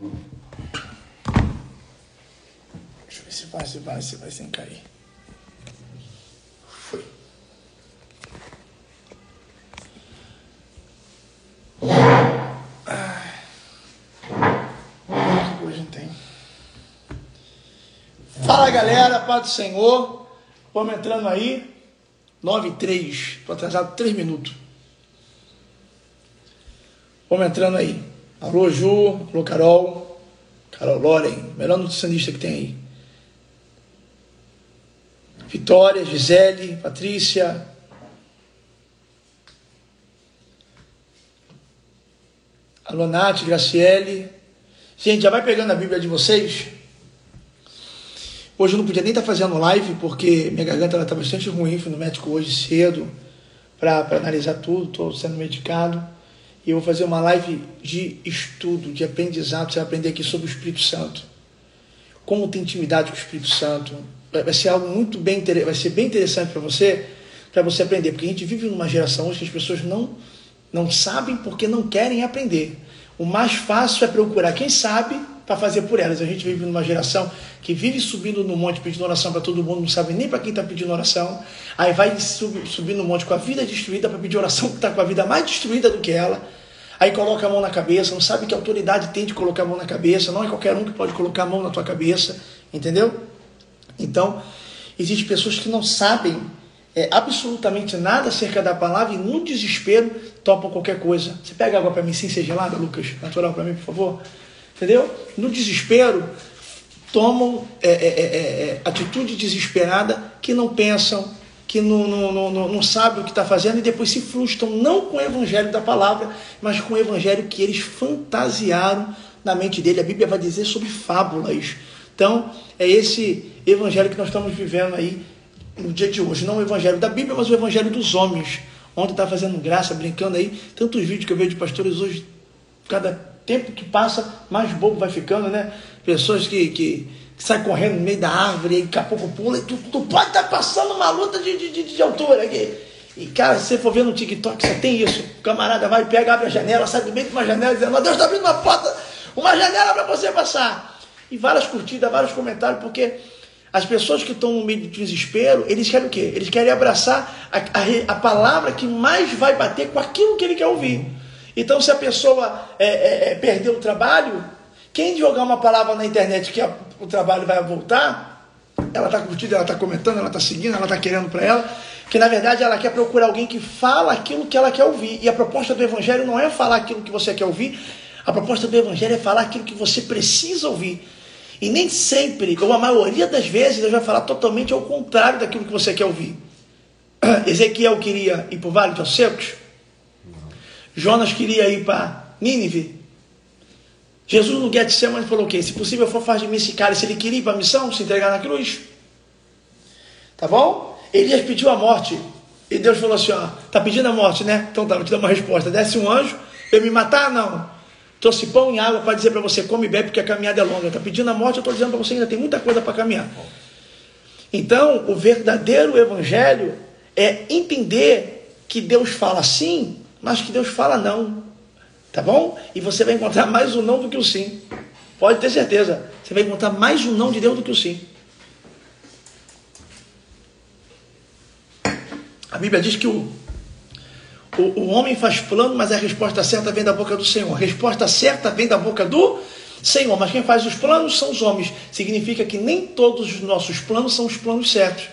Deixa eu ver se vai, se vai, se vai sem cair. Foi. Hoje não tem. Fala galera, paz do Senhor. Vamos entrando aí. 9 e 3. Estou atrasado 3 minutos. Vamos entrando aí. Alô, Ju. Alô, Carol. Carol Loren. Melhor nutricionista que tem aí. Vitória, Gisele, Patrícia. Alô, Nath, Graciele. Gente, já vai pegando a Bíblia de vocês. Hoje eu não podia nem estar fazendo live porque minha garganta está bastante ruim. Fui no médico hoje cedo para analisar tudo. Estou sendo medicado. E eu vou fazer uma live de estudo, de aprendizado. Você vai aprender aqui sobre o Espírito Santo. Como ter intimidade com o Espírito Santo. Vai ser algo muito bem, vai ser bem interessante para você, para você aprender. Porque a gente vive numa geração hoje que as pessoas não, não sabem porque não querem aprender. O mais fácil é procurar quem sabe para fazer por elas. A gente vive numa geração que vive subindo no monte pedindo oração para todo mundo, não sabe nem para quem está pedindo oração. Aí vai subir no monte com a vida destruída para pedir oração que está com a vida mais destruída do que ela. Aí coloca a mão na cabeça, não sabe que autoridade tem de colocar a mão na cabeça, não é qualquer um que pode colocar a mão na tua cabeça, entendeu? Então, existem pessoas que não sabem é, absolutamente nada acerca da palavra e no desespero topam qualquer coisa. Você pega água para mim sem ser gelada, Lucas? Natural para mim, por favor. Entendeu? No desespero, tomam é, é, é, é atitude desesperada que não pensam, que não, não, não, não sabem o que está fazendo e depois se frustram, não com o evangelho da palavra, mas com o evangelho que eles fantasiaram na mente dele. A Bíblia vai dizer sobre fábulas. Então, é esse evangelho que nós estamos vivendo aí no dia de hoje. Não o evangelho da Bíblia, mas o evangelho dos homens. Ontem está fazendo graça, brincando aí. Tantos vídeos que eu vejo de pastores hoje, cada tempo que passa, mais bobo vai ficando, né? Pessoas que, que, que saem correndo no meio da árvore e daqui a pouco pula e tu, tu pode estar tá passando uma luta de, de, de, de altura aqui. E, cara, se você for ver no TikTok, só tem isso. O camarada vai, pega, abre a janela, sai do meio de uma janela dizendo, Deus está abrindo uma porta, uma janela para você passar. E várias curtidas, vários comentários, porque as pessoas que estão no meio de desespero, eles querem o quê? Eles querem abraçar a, a, a palavra que mais vai bater com aquilo que ele quer ouvir. Então, se a pessoa é, é, é, perdeu o trabalho, quem jogar uma palavra na internet que a, o trabalho vai voltar, ela está curtindo, ela está comentando, ela está seguindo, ela está querendo para ela, que na verdade ela quer procurar alguém que fala aquilo que ela quer ouvir. E a proposta do Evangelho não é falar aquilo que você quer ouvir, a proposta do Evangelho é falar aquilo que você precisa ouvir. E nem sempre, ou a maioria das vezes, Deus vai falar totalmente ao contrário daquilo que você quer ouvir. Ezequiel queria ir para o Vale dos Secos, Jonas queria ir para Nínive. Jesus no Getsemane falou o quê? Se possível for, faz de mim esse cara. Se ele queria ir para a missão, se entregar na cruz. Tá bom? Elias pediu a morte. E Deus falou assim, ó, tá pedindo a morte, né? Então tá, vou te dar uma resposta. Desce um anjo, eu me matar? Não. Trouxe pão e água para dizer para você, come e bebe, porque a caminhada é longa. Está pedindo a morte, eu estou dizendo para você, ainda tem muita coisa para caminhar. Então, o verdadeiro evangelho é entender que Deus fala sim mas que Deus fala não. Tá bom? E você vai encontrar mais o não do que o sim. Pode ter certeza. Você vai encontrar mais o não de Deus do que o sim. A Bíblia diz que o, o, o homem faz plano, mas a resposta certa vem da boca do Senhor. A resposta certa vem da boca do Senhor. Mas quem faz os planos são os homens. Significa que nem todos os nossos planos são os planos certos.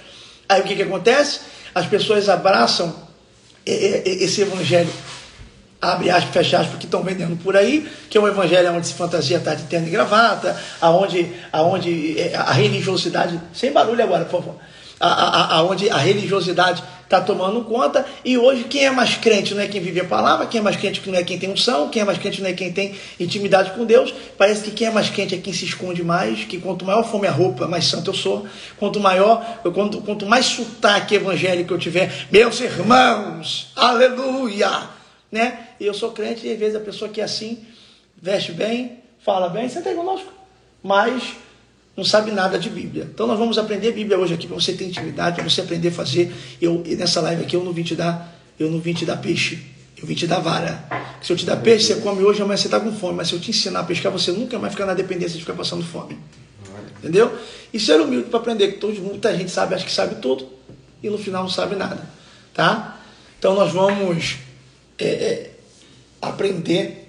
Aí o que, que acontece? As pessoas abraçam esse evangelho, abre aspas, fecha aspas, que estão vendendo por aí, que é um evangelho onde se fantasia está de terno e gravata, aonde, aonde é, a religiosidade, sem barulho agora, por favor, aonde a religiosidade está tomando conta, e hoje quem é mais crente não é quem vive a palavra, quem é mais crente não é quem tem unção, quem é mais crente não é quem tem intimidade com Deus, parece que quem é mais crente é quem se esconde mais, que quanto maior for minha roupa, mais santo eu sou, quanto maior, quanto, quanto mais sotaque evangélico eu tiver, meus irmãos, aleluia, né? E eu sou crente e às vezes a pessoa que é assim, veste bem, fala bem, senta aí conosco, mas não sabe nada de Bíblia. Então nós vamos aprender Bíblia hoje aqui para você ter intimidade, para você aprender a fazer. Eu nessa live aqui eu não vim te dar, eu não vim te dar peixe. Eu vim te dar vara. Se eu te dar peixe, você come hoje, amanhã você está com fome. Mas se eu te ensinar a pescar, você nunca mais ficar na dependência de ficar passando fome. Entendeu? E ser humilde para aprender, que todo, muita gente sabe, acha que sabe tudo, e no final não sabe nada. Tá? Então nós vamos é, é, aprender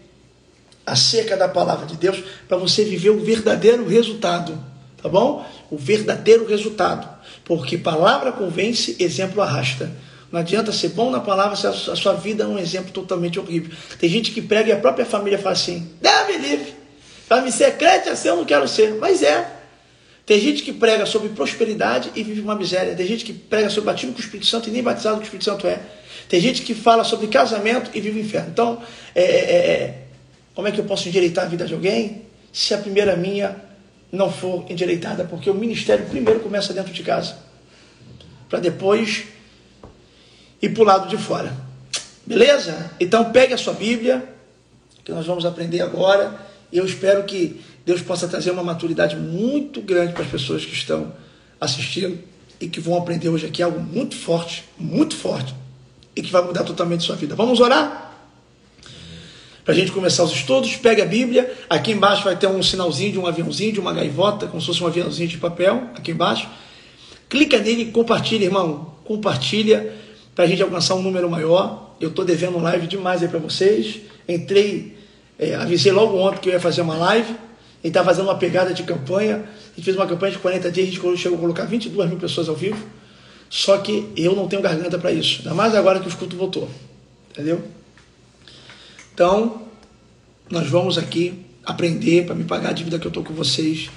acerca da palavra de Deus para você viver o verdadeiro resultado. Tá bom? O verdadeiro resultado. Porque palavra convence, exemplo arrasta. Não adianta ser bom na palavra se a sua vida é um exemplo totalmente horrível. Tem gente que prega e a própria família fala assim: Deus me livre. Para me ser crente assim eu não quero ser. Mas é. Tem gente que prega sobre prosperidade e vive uma miséria. Tem gente que prega sobre batismo com o Espírito Santo e nem batizado com o Espírito Santo é. Tem gente que fala sobre casamento e vive o inferno. Então, é, é, é, é como é que eu posso endireitar a vida de alguém se a primeira minha não for endireitada? Porque o ministério primeiro começa dentro de casa, para depois ir para o lado de fora. Beleza? Então pegue a sua Bíblia, que nós vamos aprender agora, e eu espero que Deus possa trazer uma maturidade muito grande para as pessoas que estão assistindo e que vão aprender hoje aqui algo muito forte, muito forte, e que vai mudar totalmente sua vida. Vamos orar? Para a gente começar os estudos, pegue a Bíblia. Aqui embaixo vai ter um sinalzinho de um aviãozinho, de uma gaivota, como se fosse um aviãozinho de papel, aqui embaixo. Clica nele e compartilha, irmão. Compartilha para a gente alcançar um número maior. Eu estou devendo live demais aí para vocês. Entrei, é, avisei logo ontem que eu ia fazer uma live. E está fazendo uma pegada de campanha. A gente fez uma campanha de 40 dias, a gente chegou a colocar 22 mil pessoas ao vivo. Só que eu não tenho garganta para isso. Ainda mais agora que o escuto voltou. Entendeu? Então, nós vamos aqui aprender para me pagar a dívida que eu estou com vocês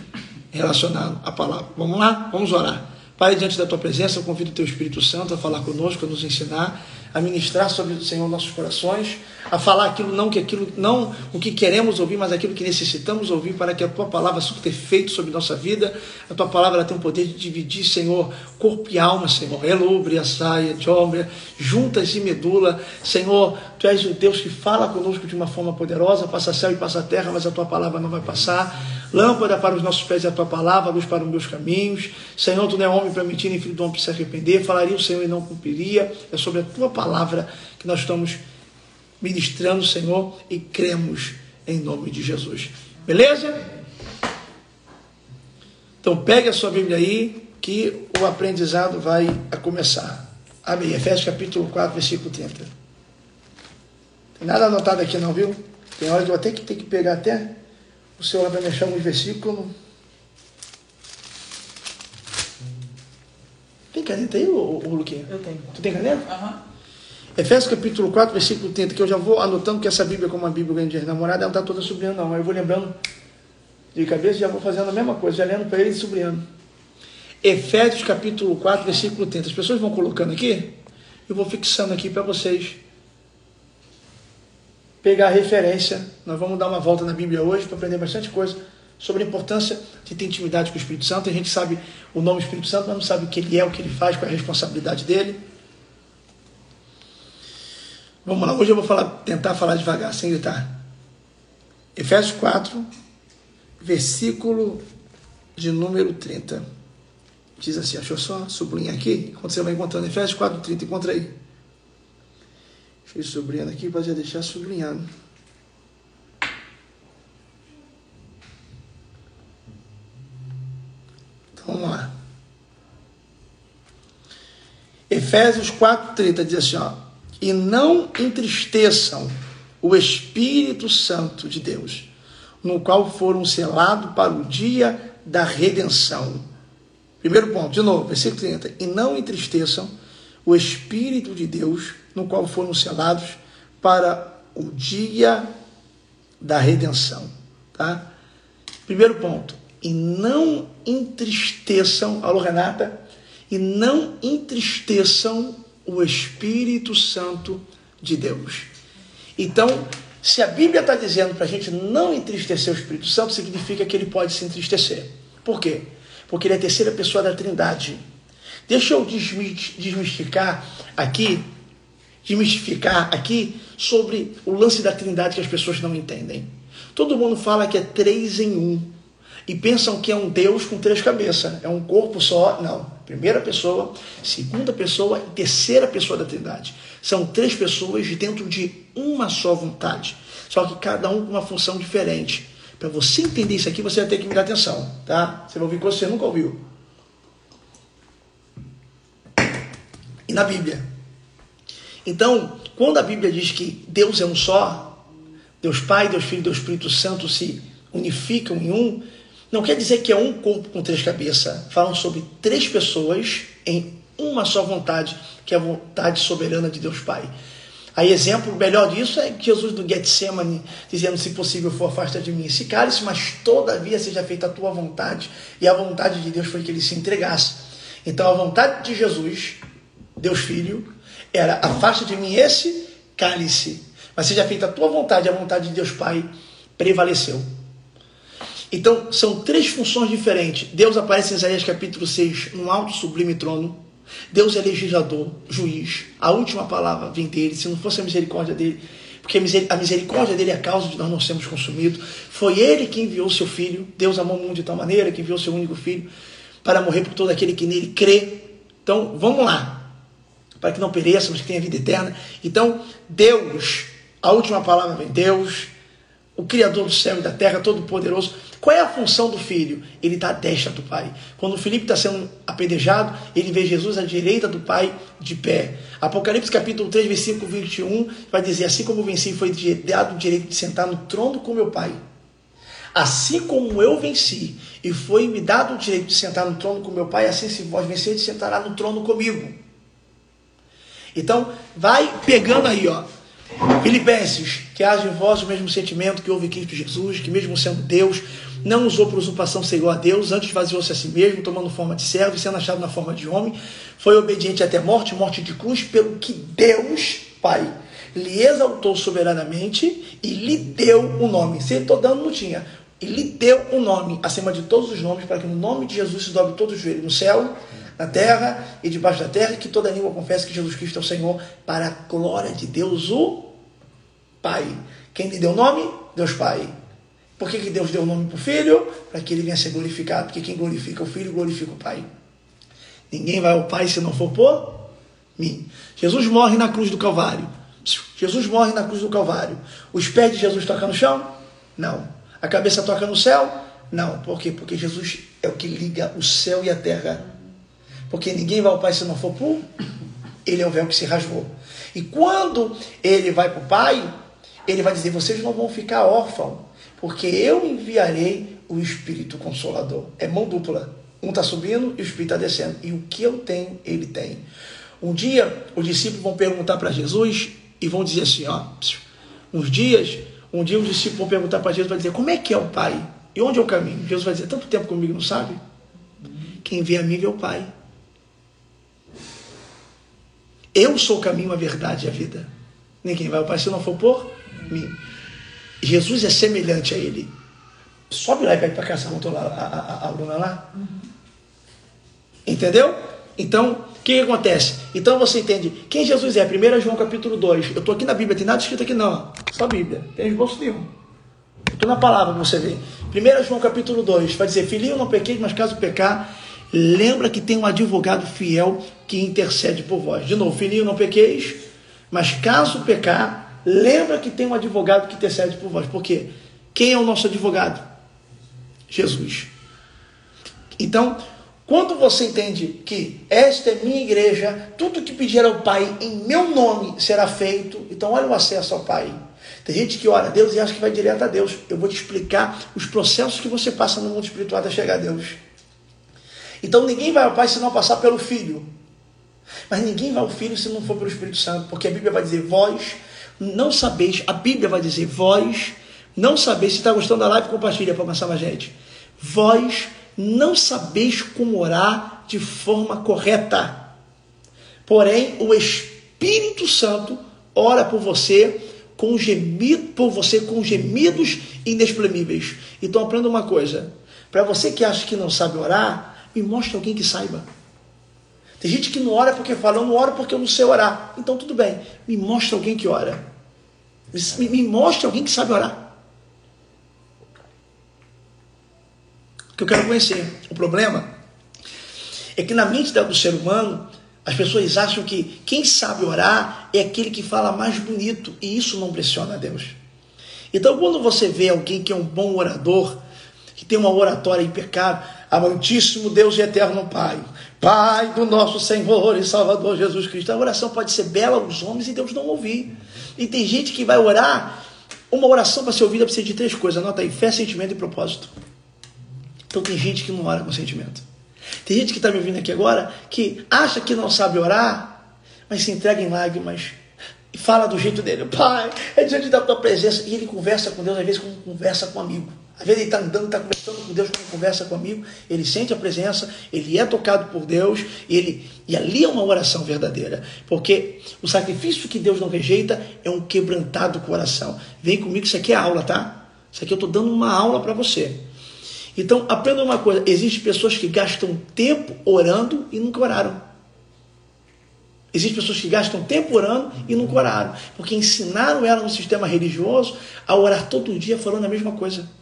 relacionado à palavra. Vamos lá? Vamos orar. Pai, diante da tua presença, eu convido o teu Espírito Santo a falar conosco, a nos ensinar, a ministrar sobre o Senhor nossos corações, a falar aquilo não que aquilo não o que queremos ouvir, mas aquilo que necessitamos ouvir para que a tua palavra surta efeito sobre nossa vida. A tua palavra tem o poder de dividir, Senhor, corpo e alma, Senhor. Elubria, saia, tiombria, juntas e medula. Senhor, tu és o Deus que fala conosco de uma forma poderosa, passa céu e passa terra, mas a tua palavra não vai passar. Lâmpada para os nossos pés é a tua palavra, luz para os meus caminhos. Senhor, tu não é homem para mentir, nem filho do homem para se arrepender. Falaria o Senhor e não cumpriria. É sobre a tua palavra que nós estamos ministrando, Senhor, e cremos em nome de Jesus. Beleza? Então pegue a sua Bíblia aí, que o aprendizado vai começar. Amém. Efésios capítulo 4, versículo 30. Tem nada anotado aqui não, viu? Tem hora que eu até que ter que pegar até o Senhor vai mexer alguns versículos. Tem caneta aí, ô, ô Luquinha? Eu tenho. Tu tem caneta? Aham. Uhum. Efésios capítulo 4, versículo 30, que eu já vou anotando que essa Bíblia, como uma Bíblia grande de namorada, ela não está toda subindo, não. Eu vou lembrando de cabeça e já vou fazendo a mesma coisa, já lendo para ele e subindo. Efésios capítulo 4, versículo 30. As pessoas vão colocando aqui, eu vou fixando aqui para vocês pegar referência. Nós vamos dar uma volta na Bíblia hoje para aprender bastante coisa sobre a importância de ter intimidade com o Espírito Santo. A gente sabe o nome Espírito Santo, mas não sabe o que ele é, o que ele faz, qual é a responsabilidade dele. Vamos lá, hoje eu vou falar, tentar falar devagar, sem gritar. Efésios 4, versículo de número 30. Diz assim, eu só sublinhar aqui, quando você vai encontrando Efésios 4, 30, encontra aí. Eu sublinhando aqui para já deixar sublinhado. Então vamos lá. Efésios 4,30 diz assim: ó, E não entristeçam o Espírito Santo de Deus, no qual foram selados para o dia da redenção. Primeiro ponto, de novo, versículo 30. E não entristeçam o Espírito de Deus, no qual foram selados para o dia da redenção. Tá? Primeiro ponto, e não entristeçam, alô Renata, e não entristeçam o Espírito Santo de Deus. Então, se a Bíblia está dizendo para a gente não entristecer o Espírito Santo, significa que ele pode se entristecer. Por quê? Porque ele é a terceira pessoa da Trindade. Deixa eu desmistificar aqui desmistificar aqui sobre o lance da trindade que as pessoas não entendem. Todo mundo fala que é três em um. E pensam que é um Deus com três cabeças. É um corpo só. Não. Primeira pessoa, segunda pessoa e terceira pessoa da Trindade. São três pessoas dentro de uma só vontade. Só que cada um com uma função diferente. Para você entender isso aqui, você vai ter que me dar atenção, tá? Você vai ouvir coisas que você nunca ouviu. E na Bíblia. Então, quando a Bíblia diz que Deus é um só, Deus Pai, Deus Filho, Deus Espírito Santo se unificam em um, não quer dizer que é um corpo com três cabeças. Falam sobre três pessoas em uma só vontade, que é a vontade soberana de Deus Pai. Aí, exemplo melhor disso é Jesus do Getsemane, dizendo: Se possível for, afasta de mim esse cálice, mas todavia seja feita a tua vontade. E a vontade de Deus foi que ele se entregasse. Então, a vontade de Jesus, Deus Filho, era: afasta de mim esse cálice, mas seja feita a tua vontade. A vontade de Deus Pai prevaleceu. Então, são três funções diferentes. Deus aparece em Isaías capítulo 6, num alto sublime trono. Deus é legislador, juiz. A última palavra vem dele. Se não fosse a misericórdia dele, porque a misericórdia dele é a causa de nós não sermos consumidos. Foi ele que enviou seu filho. Deus amou o mundo de tal maneira que enviou seu único filho para morrer por todo aquele que nele crê. Então, vamos lá. Para que não pereça, mas que tenha vida eterna. Então, Deus, a última palavra vem Deus, o Criador do céu e da terra, todo-poderoso qual é a função do filho? Ele está à destra do pai. Quando o Filipe está sendo apedrejado, ele vê Jesus à direita do pai de pé. Apocalipse capítulo 3, versículo 21, vai dizer: Assim como venci, foi dado o direito de sentar no trono com meu pai. Assim como eu venci e foi me dado o direito de sentar no trono com meu pai, assim se vós venceres, sentará no trono comigo. Então, vai pegando aí, ó. Filipenses, que haja em vós o mesmo sentimento que houve em Cristo Jesus, que mesmo sendo Deus, não usou por usurpação ser igual a Deus, antes vaziou-se a si mesmo, tomando forma de servo e sendo achado na forma de homem, foi obediente até morte, morte de cruz, pelo que Deus, Pai, lhe exaltou soberanamente e lhe deu o um nome. Se estou dando, não tinha. E lhe deu um nome acima de todos os nomes, para que no nome de Jesus se dobre todo o joelho no céu, na terra e debaixo da terra, e que toda língua confesse que Jesus Cristo é o Senhor, para a glória de Deus, o Pai. Quem lhe deu o nome? Deus Pai. Por que, que Deus deu o nome para o Filho? Para que ele venha ser glorificado. Porque quem glorifica o Filho, glorifica o Pai. Ninguém vai ao Pai se não for por mim. Jesus morre na cruz do Calvário. Jesus morre na cruz do Calvário. Os pés de Jesus tocam no chão? Não. A cabeça toca no céu? Não. Por quê? Porque Jesus é o que liga o céu e a terra. Porque ninguém vai ao Pai se não for por ele é o véu que se rasgou. E quando ele vai para o Pai, ele vai dizer: vocês não vão ficar órfãos porque eu enviarei o Espírito Consolador. É mão dupla. Um está subindo e o Espírito está descendo. E o que eu tenho, ele tem. Um dia, os discípulos vão perguntar para Jesus e vão dizer assim: ó, uns dias, um dia os discípulos vão perguntar para Jesus, vai dizer: como é que é o Pai? E onde é o caminho? Jesus vai dizer: tanto tempo comigo não sabe? Quem vê a mim vê o Pai. Eu sou o caminho, a verdade e a vida. Ninguém vai ao Pai se não for por mim. Jesus é semelhante a ele. Sobe lá e pede para cá, montou lá, a, a, a Bruna lá. Entendeu? Então, o que, que, acontece? Então você entende quem Jesus é. 1 João capítulo 2. Eu estou aqui na Bíblia, tem nada escrito aqui não. Só Bíblia. Tem esboço nenhum. Estou na palavra para você ver. 1 João capítulo 2. Vai dizer, filhinho, não pequei, mas caso pecar, lembra que tem um advogado fiel que intercede por vós. De novo, filhinho, não pequeis, mas caso pecar, Lembra que tem um advogado que intercede por vós. Por quê? Quem é o nosso advogado? Jesus. Então, quando você entende que esta é minha igreja, tudo que pedir ao Pai em meu nome será feito, então olha o acesso ao Pai. Tem gente que ora a Deus e acha que vai direto a Deus. Eu vou te explicar os processos que você passa no mundo espiritual até chegar a Deus. Então ninguém vai ao Pai se não passar pelo Filho. Mas ninguém vai ao Filho se não for pelo Espírito Santo, porque a Bíblia vai dizer: vós não sabeis, a Bíblia vai dizer, vós não sabeis, se está gostando da live, compartilha para passar mais gente. Vós não sabeis como orar de forma correta. Porém, o Espírito Santo ora por você com gemido, por você com gemidos inexprimíveis. Então aprenda uma coisa. Para você que acha que não sabe orar, me mostre alguém que saiba. Tem gente que não ora porque fala, eu não oro porque eu não sei orar. Então tudo bem, me mostre alguém que ora. Me, me mostre alguém que sabe orar. Que eu quero conhecer. O problema é que na mente do ser humano, as pessoas acham que quem sabe orar é aquele que fala mais bonito, e isso não pressiona a Deus. Então, quando você vê alguém que é um bom orador, que tem uma oratória impecável, amantíssimo Deus e eterno Pai, Pai do nosso Senhor e Salvador Jesus Cristo, a oração pode ser bela aos homens e Deus não ouvir. E tem gente que vai orar, uma oração para ser ouvida precisa de três coisas, anota aí, fé, sentimento e propósito. Então tem gente que não ora com sentimento. Tem gente que está me ouvindo aqui agora que acha que não sabe orar, mas se entrega em lágrimas e fala do jeito dele. Pai, é diante da tua presença. E ele conversa com Deus, às vezes, como conversa com um amigo. Às vezes ele está andando, está conversando com Deus, como conversa com amigo. Ele sente a presença, ele é tocado por Deus, ele, e ali é uma oração verdadeira. Porque o sacrifício que Deus não rejeita é um quebrantado coração. Vem comigo, isso aqui é aula, tá? Isso aqui eu estou dando uma aula para você. Então, aprenda uma coisa: existem pessoas que gastam tempo orando e nunca oraram. Existem pessoas que gastam tempo orando e nunca oraram, porque ensinaram ela no sistema religioso a orar todo dia falando a mesma coisa.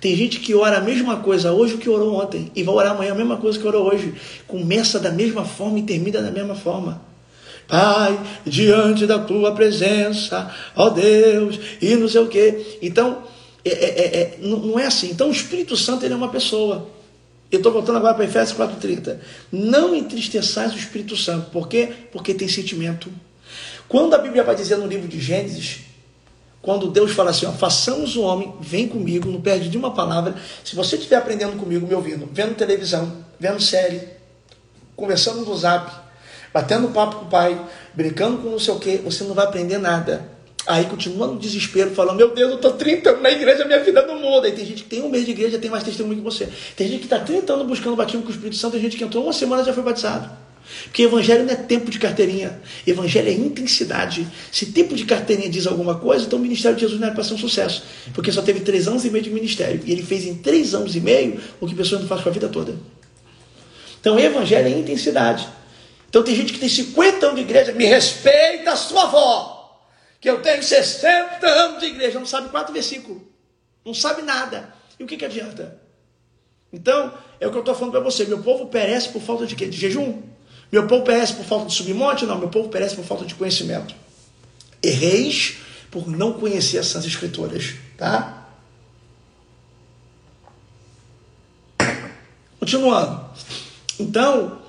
Tem gente que ora a mesma coisa hoje que orou ontem e vai orar amanhã a mesma coisa que orou hoje. Começa da mesma forma e termina da mesma forma. Pai, diante da tua presença, ó Deus, e não sei o quê. Então, é, é, é, é não é assim. Então, o Espírito Santo ele é uma pessoa. Eu estou voltando agora para Efésios 4,30. Não entristeçais o Espírito Santo. Por quê? Porque tem sentimento. Quando a Bíblia vai dizer no livro de Gênesis, quando Deus fala assim, ó, façamos o homem, vem comigo, não perde de uma palavra. Se você estiver aprendendo comigo, me ouvindo, vendo televisão, vendo série, conversando no zap, batendo papo com o pai, brincando com não sei o que, você não vai aprender nada. Aí continua no desespero, falando: Meu Deus, eu estou 30 anos na igreja, minha vida não muda. Aí tem gente que tem um mês de igreja, tem mais testemunho que você. Tem gente que está 30 anos buscando batismo com o Espírito Santo, tem gente que entrou uma semana e já foi batizado. Porque evangelho não é tempo de carteirinha, evangelho é intensidade. Se tempo de carteirinha diz alguma coisa, então o ministério de Jesus não era para ser um sucesso. Porque só teve três anos e meio de ministério. E ele fez em três anos e meio o que pessoas não fazem com a vida toda. Então evangelho é intensidade. Então tem gente que tem 50 anos de igreja, me respeita a sua avó que eu tenho 60 anos de igreja, não sabe quatro versículos, não sabe nada. E o que, que adianta? Então, é o que eu estou falando para você. Meu povo perece por falta de quê? De jejum? Meu povo perece por falta de submonte? Não, meu povo perece por falta de conhecimento. Erreis por não conhecer essas escrituras, tá? Continuando. Então,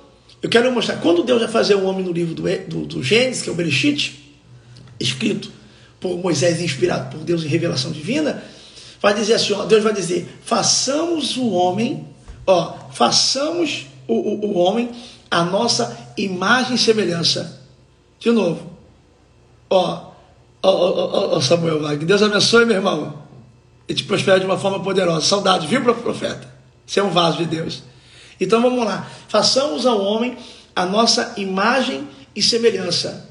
eu quero mostrar, quando Deus vai fazer o homem no livro do, do, do Gênesis, que é o Bereshit, escrito por Moisés, inspirado por Deus em revelação divina, vai dizer assim: ó, Deus vai dizer, façamos o homem, ó, façamos o, o, o homem a nossa imagem e semelhança. De novo, ó, ó, ó, ó Samuel que Deus abençoe, meu irmão, e te prospere de uma forma poderosa. Saudade, viu, profeta? Você é um vaso de Deus. Então vamos lá, façamos ao homem a nossa imagem e semelhança.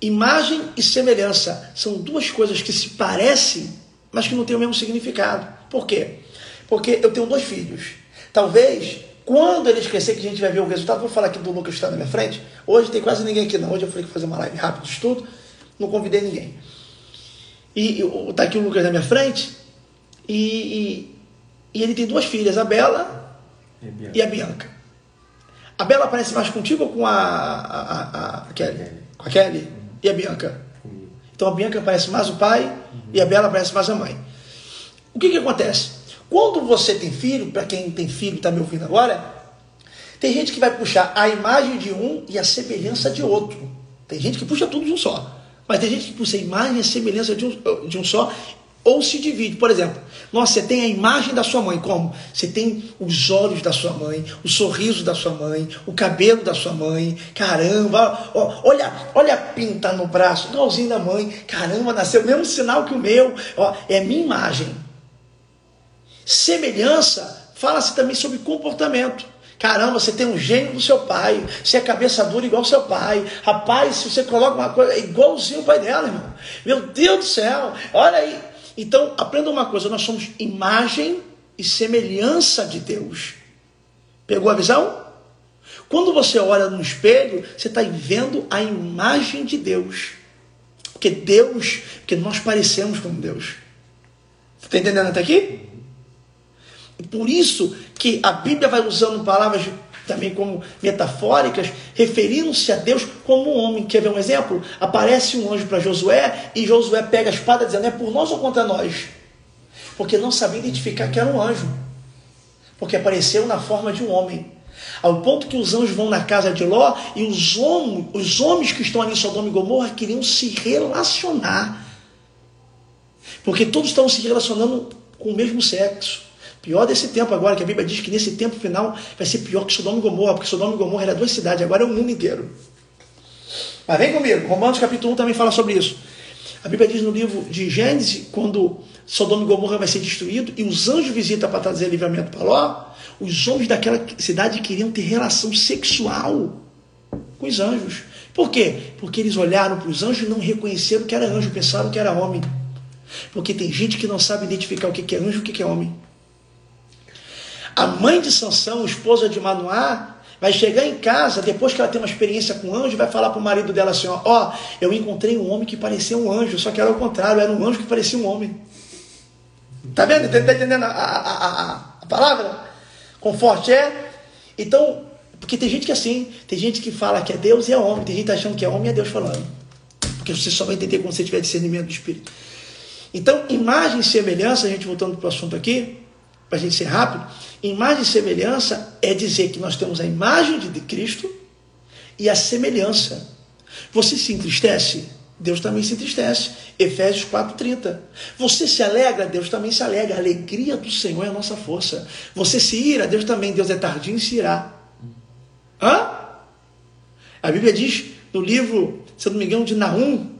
Imagem e semelhança são duas coisas que se parecem, mas que não têm o mesmo significado. Por quê? Porque eu tenho dois filhos. Talvez, quando eles crescerem, que a gente vai ver o resultado, vou falar aqui do Lucas que está na minha frente. Hoje tem quase ninguém aqui não. Hoje eu falei que fazer uma live rápido de estudo, não convidei ninguém. E está aqui o Lucas na minha frente, e, e, e, ele tem duas filhas, a Bela e a Bianca. E a, Bianca. a Bela parece mais contigo ou com a, a, a, a Kelly? Com a Kelly? E a Bianca? Então a Bianca parece mais o pai uhum. e a Bela parece mais a mãe. O que, que acontece? Quando você tem filho, para quem tem filho está me ouvindo agora, tem gente que vai puxar a imagem de um e a semelhança de outro. Tem gente que puxa tudo de um só. Mas tem gente que puxa a imagem e a semelhança de um, de um só ou se divide. Por exemplo, nossa, você tem a imagem da sua mãe, como? Você tem os olhos da sua mãe, o sorriso da sua mãe, o cabelo da sua mãe. Caramba, ó, olha, olha a pinta no braço, igualzinho da mãe. Caramba, nasceu o mesmo sinal que o meu. Ó, é minha imagem. Semelhança, fala-se também sobre comportamento. Caramba, você tem um gênio do seu pai, você é cabeça dura igual seu pai. Rapaz, se você coloca uma coisa, é igualzinho o pai dela, irmão. Meu Deus do céu, olha aí, então, aprenda uma coisa: nós somos imagem e semelhança de Deus. Pegou a visão? Quando você olha no espelho, você está vendo a imagem de Deus. Porque Deus, porque nós parecemos com Deus. Está entendendo até aqui? E por isso que a Bíblia vai usando palavras também como metafóricas, referindo-se a Deus como um homem. Quer ver um exemplo? Aparece um anjo para Josué e Josué pega a espada dizendo: é por nós ou contra nós? Porque não sabia identificar que era um anjo. Porque apareceu na forma de um homem. Ao ponto que os anjos vão na casa de Ló e os homens, os homens que estão ali em Sodoma e Gomorra queriam se relacionar. Porque todos estavam se relacionando com o mesmo sexo. Pior desse tempo agora, que a Bíblia diz que nesse tempo final vai ser pior que Sodoma e Gomorra, porque Sodoma e Gomorra era duas cidades, agora é o mundo inteiro. Mas vem comigo, Romanos capítulo 1 também fala sobre isso. A Bíblia diz no livro de Gênesis, quando Sodoma e Gomorra vai ser destruído e os anjos visitam para trazer livramento para Ló, os homens daquela cidade queriam ter relação sexual com os anjos. Por quê? Porque eles olharam para os anjos e não reconheceram que era anjo, pensaram que era homem. Porque tem gente que não sabe identificar o que é anjo e o que é homem. A mãe de Sansão, esposa de Manoá, vai chegar em casa, depois que ela tem uma experiência com anjo, vai falar para o marido dela assim: Ó, eu encontrei um homem que parecia um anjo, só que era o contrário, era um anjo que parecia um homem. Tá vendo? Está entendendo a, a, a, a palavra? Conforte é? Então, porque tem gente que é assim, tem gente que fala que é Deus e é homem, tem gente achando que é homem e é Deus falando. Porque você só vai entender quando você tiver discernimento do Espírito. Então, imagem e semelhança, a gente voltando para o assunto aqui, para a gente ser rápido, imagem e semelhança é dizer que nós temos a imagem de Cristo e a semelhança. Você se entristece? Deus também se entristece. Efésios 4,30. Você se alegra, Deus também se alegra. A alegria do Senhor é a nossa força. Você se ira, Deus também. Deus é tardinho e se irá. Hã? A Bíblia diz no livro, se eu não me engano, de Naum.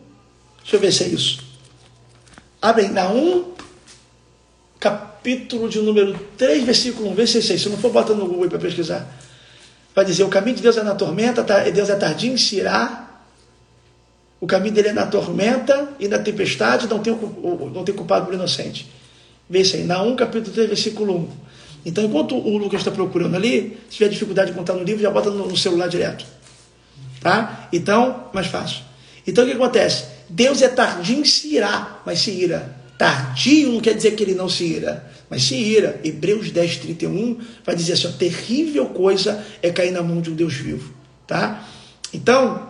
Deixa eu ver se é isso. Abre aí, Naum, capítulo de número 3, versículo 1. Vê se é isso aí. Se não for, bota no Google para pesquisar. Vai dizer: o caminho de Deus é na tormenta, tá? Deus é tardinho e se irá o caminho dele é na tormenta e na tempestade, não tem, não tem culpado por inocente. Vê isso aí, na 1, capítulo 3, versículo 1. Então, enquanto o Lucas está procurando ali, se tiver dificuldade de contar no livro, já bota no, no celular direto. Tá? Então, mais fácil. Então, o que acontece? Deus é tardio em se irá, mas se ira. Tardio não quer dizer que ele não se ira, mas se ira. Hebreus 10, 31 vai dizer assim: a terrível coisa é cair na mão de um Deus vivo. Tá? Então,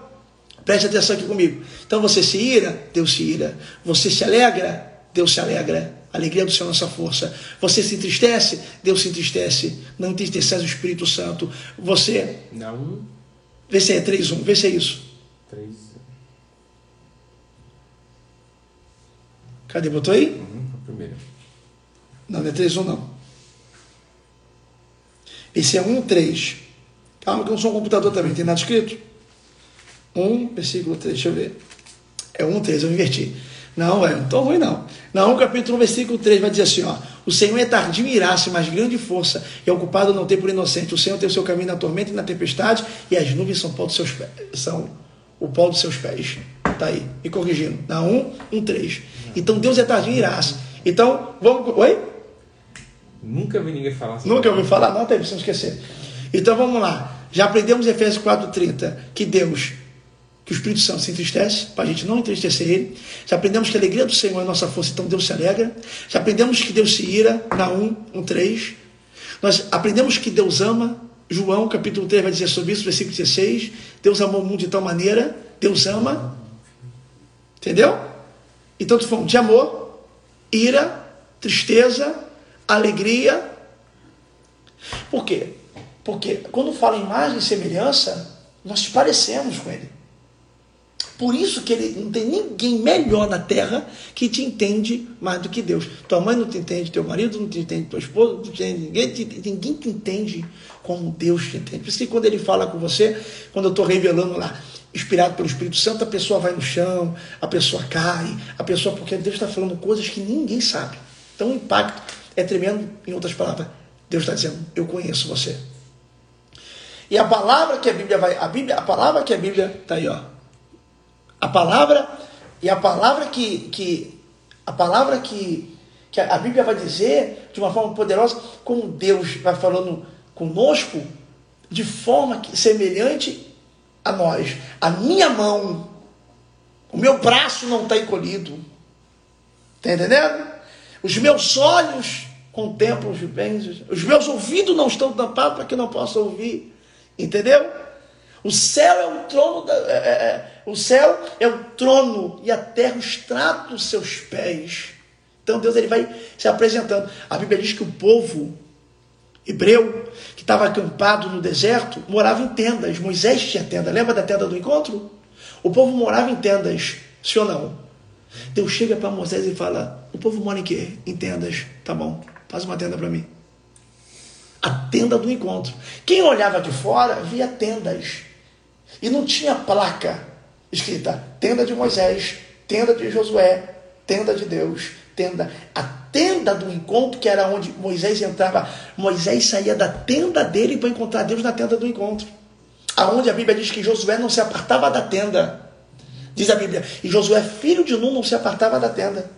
Preste atenção aqui comigo. Então você se ira, Deus se ira. Você se alegra, Deus se alegra. A alegria do Senhor é nossa força. Você se entristece, Deus se entristece. Não entristece o Espírito Santo. Você. Não. Vê se é 3-1, vê se é isso. 3. Cadê? Botou aí? Uhum, primeiro. Não, não é 3-1 não. Esse é 1, 3. Calma que eu não sou um computador também, tem nada escrito? 1, versículo 3, deixa eu ver. É 1, 3, eu inverti. Não, é, não tão ruim não. Não, capítulo 1, versículo 3 vai dizer assim, ó. O Senhor é tardio em irar-se, mas grande força, e é ocupado não tem por inocente. O Senhor tem o seu caminho na tormenta e na tempestade, e as nuvens são, pés, são o pó dos seus pés. Tá aí, me corrigindo. Na 1, 1, 3. Então Deus é tardio em irar-se. Então, vamos. Oi? Nunca vi ninguém falar assim. Nunca ouvi falar, não, pra você não esquecer. Então vamos lá. Já aprendemos em Efésios 4,30 que Deus que o Espírito Santo se entristece, para a gente não entristecer ele. Já aprendemos que a alegria do Senhor é nossa força, então Deus se alegra. Já aprendemos que Deus se ira, na 1, 1, 3. Nós aprendemos que Deus ama, João capítulo 3 vai dizer sobre isso, versículo 16. Deus amou o mundo de tal maneira, Deus ama. Entendeu? Então, tu falando de amor, ira, tristeza, alegria. Por quê? Porque quando fala imagem e semelhança, nós parecemos com ele. Por isso que ele não tem ninguém melhor na terra que te entende mais do que Deus. Tua mãe não te entende, teu marido não te entende, tua esposa não te entende, ninguém te, ninguém te entende como Deus te entende. Por isso que quando ele fala com você, quando eu estou revelando lá, inspirado pelo Espírito Santo, a pessoa vai no chão, a pessoa cai, a pessoa, porque Deus está falando coisas que ninguém sabe. Então o impacto é tremendo, em outras palavras. Deus está dizendo, eu conheço você. E a palavra que a Bíblia vai, a Bíblia, a palavra que a Bíblia está aí, ó. A palavra e a palavra que, que a palavra que, que a Bíblia vai dizer de uma forma poderosa, como Deus vai falando conosco de forma semelhante a nós. A minha mão, o meu braço não está encolhido. Está entendendo? Os meus olhos contemplam os bens, os meus ouvidos não estão tampados para que não possa ouvir. Entendeu? O céu é o trono da, é, é, é, o céu é o trono e a terra o estrado dos seus pés. Então Deus ele vai se apresentando. A Bíblia diz que o povo hebreu que estava acampado no deserto morava em tendas. Moisés tinha tenda. Lembra da tenda do encontro? O povo morava em tendas, sim ou não? Deus chega para Moisés e fala: O povo mora em quê? Em tendas. Tá bom, faz uma tenda para mim. A tenda do encontro. Quem olhava de fora via tendas. E não tinha placa escrita tenda de Moisés, tenda de Josué, tenda de Deus, tenda. A tenda do encontro, que era onde Moisés entrava, Moisés saía da tenda dele para encontrar Deus na tenda do encontro. Aonde a Bíblia diz que Josué não se apartava da tenda. Diz a Bíblia, e Josué, filho de Nun, não se apartava da tenda.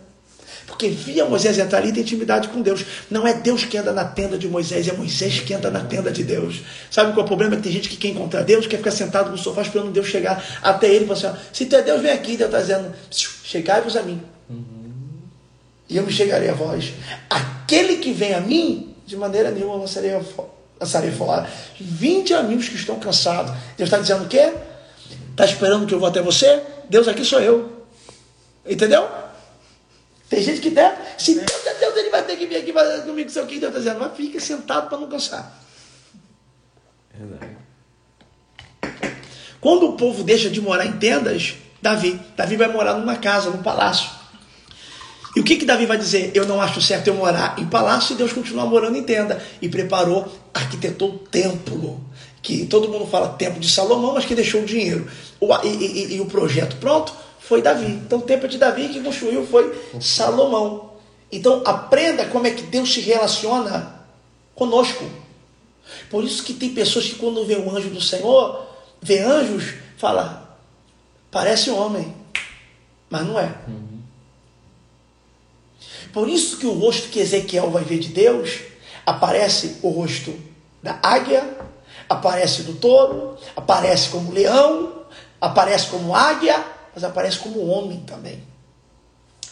Porque via Moisés entrar ali e ter intimidade com Deus. Não é Deus que anda na tenda de Moisés, é Moisés que anda na tenda de Deus. Sabe qual é o problema? Tem gente que quer encontrar Deus, quer ficar sentado no sofá esperando Deus chegar até ele e falar assim: se tu é Deus, vem aqui. Deus está dizendo: chegai-vos a mim. Uhum. E eu me chegarei a vós. Aquele que vem a mim, de maneira nenhuma lançarei, lançarei fora. Vinte amigos que estão cansados. Deus está dizendo o quê? Está esperando que eu vou até você? Deus aqui sou eu. Entendeu? Tem gente que der, se Deus é Deus, ele vai ter que vir aqui fazer comigo o que Deus está dizendo. Mas fica sentado para não cansar. Verdade. Quando o povo deixa de morar em tendas, Davi, Davi vai morar numa casa, num palácio. E o que, que Davi vai dizer? Eu não acho certo eu morar em palácio e Deus continua morando em tenda. E preparou, arquitetou o templo. Que todo mundo fala templo de Salomão, mas que deixou o dinheiro. O, e, e, e o projeto pronto foi Davi. Então o templo de Davi que construiu foi Salomão. Então aprenda como é que Deus se relaciona conosco. Por isso que tem pessoas que quando vê o anjo do Senhor, vê anjos, fala, parece homem, mas não é. Por isso que o rosto que Ezequiel vai ver de Deus, aparece o rosto da águia, aparece do touro, aparece como leão, aparece como águia, mas aparece como homem também.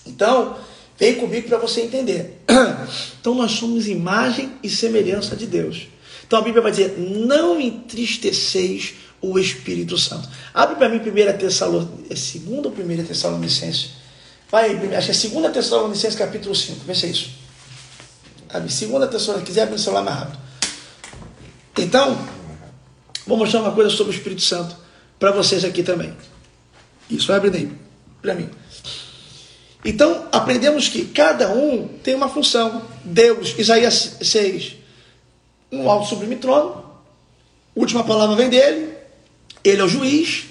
Então, vem comigo para você entender. Então, nós somos imagem e semelhança de Deus. Então, a Bíblia vai dizer: não entristeceis o Espírito Santo. Abre para mim 1 Tessalonicenses, é 2 ou 1 Tessalonicenses? Vai, acho que é 2 Tessalonicenses capítulo 5, vê se é isso. Abre 2 Tessalonicenses, quiser abrir o celular mais rápido. Então, vou mostrar uma coisa sobre o Espírito Santo para vocês aqui também. Isso, abre daí, para mim. Então, aprendemos que cada um tem uma função. Deus, Isaías 6, no alto sublime trono, última palavra vem dele, ele é o juiz.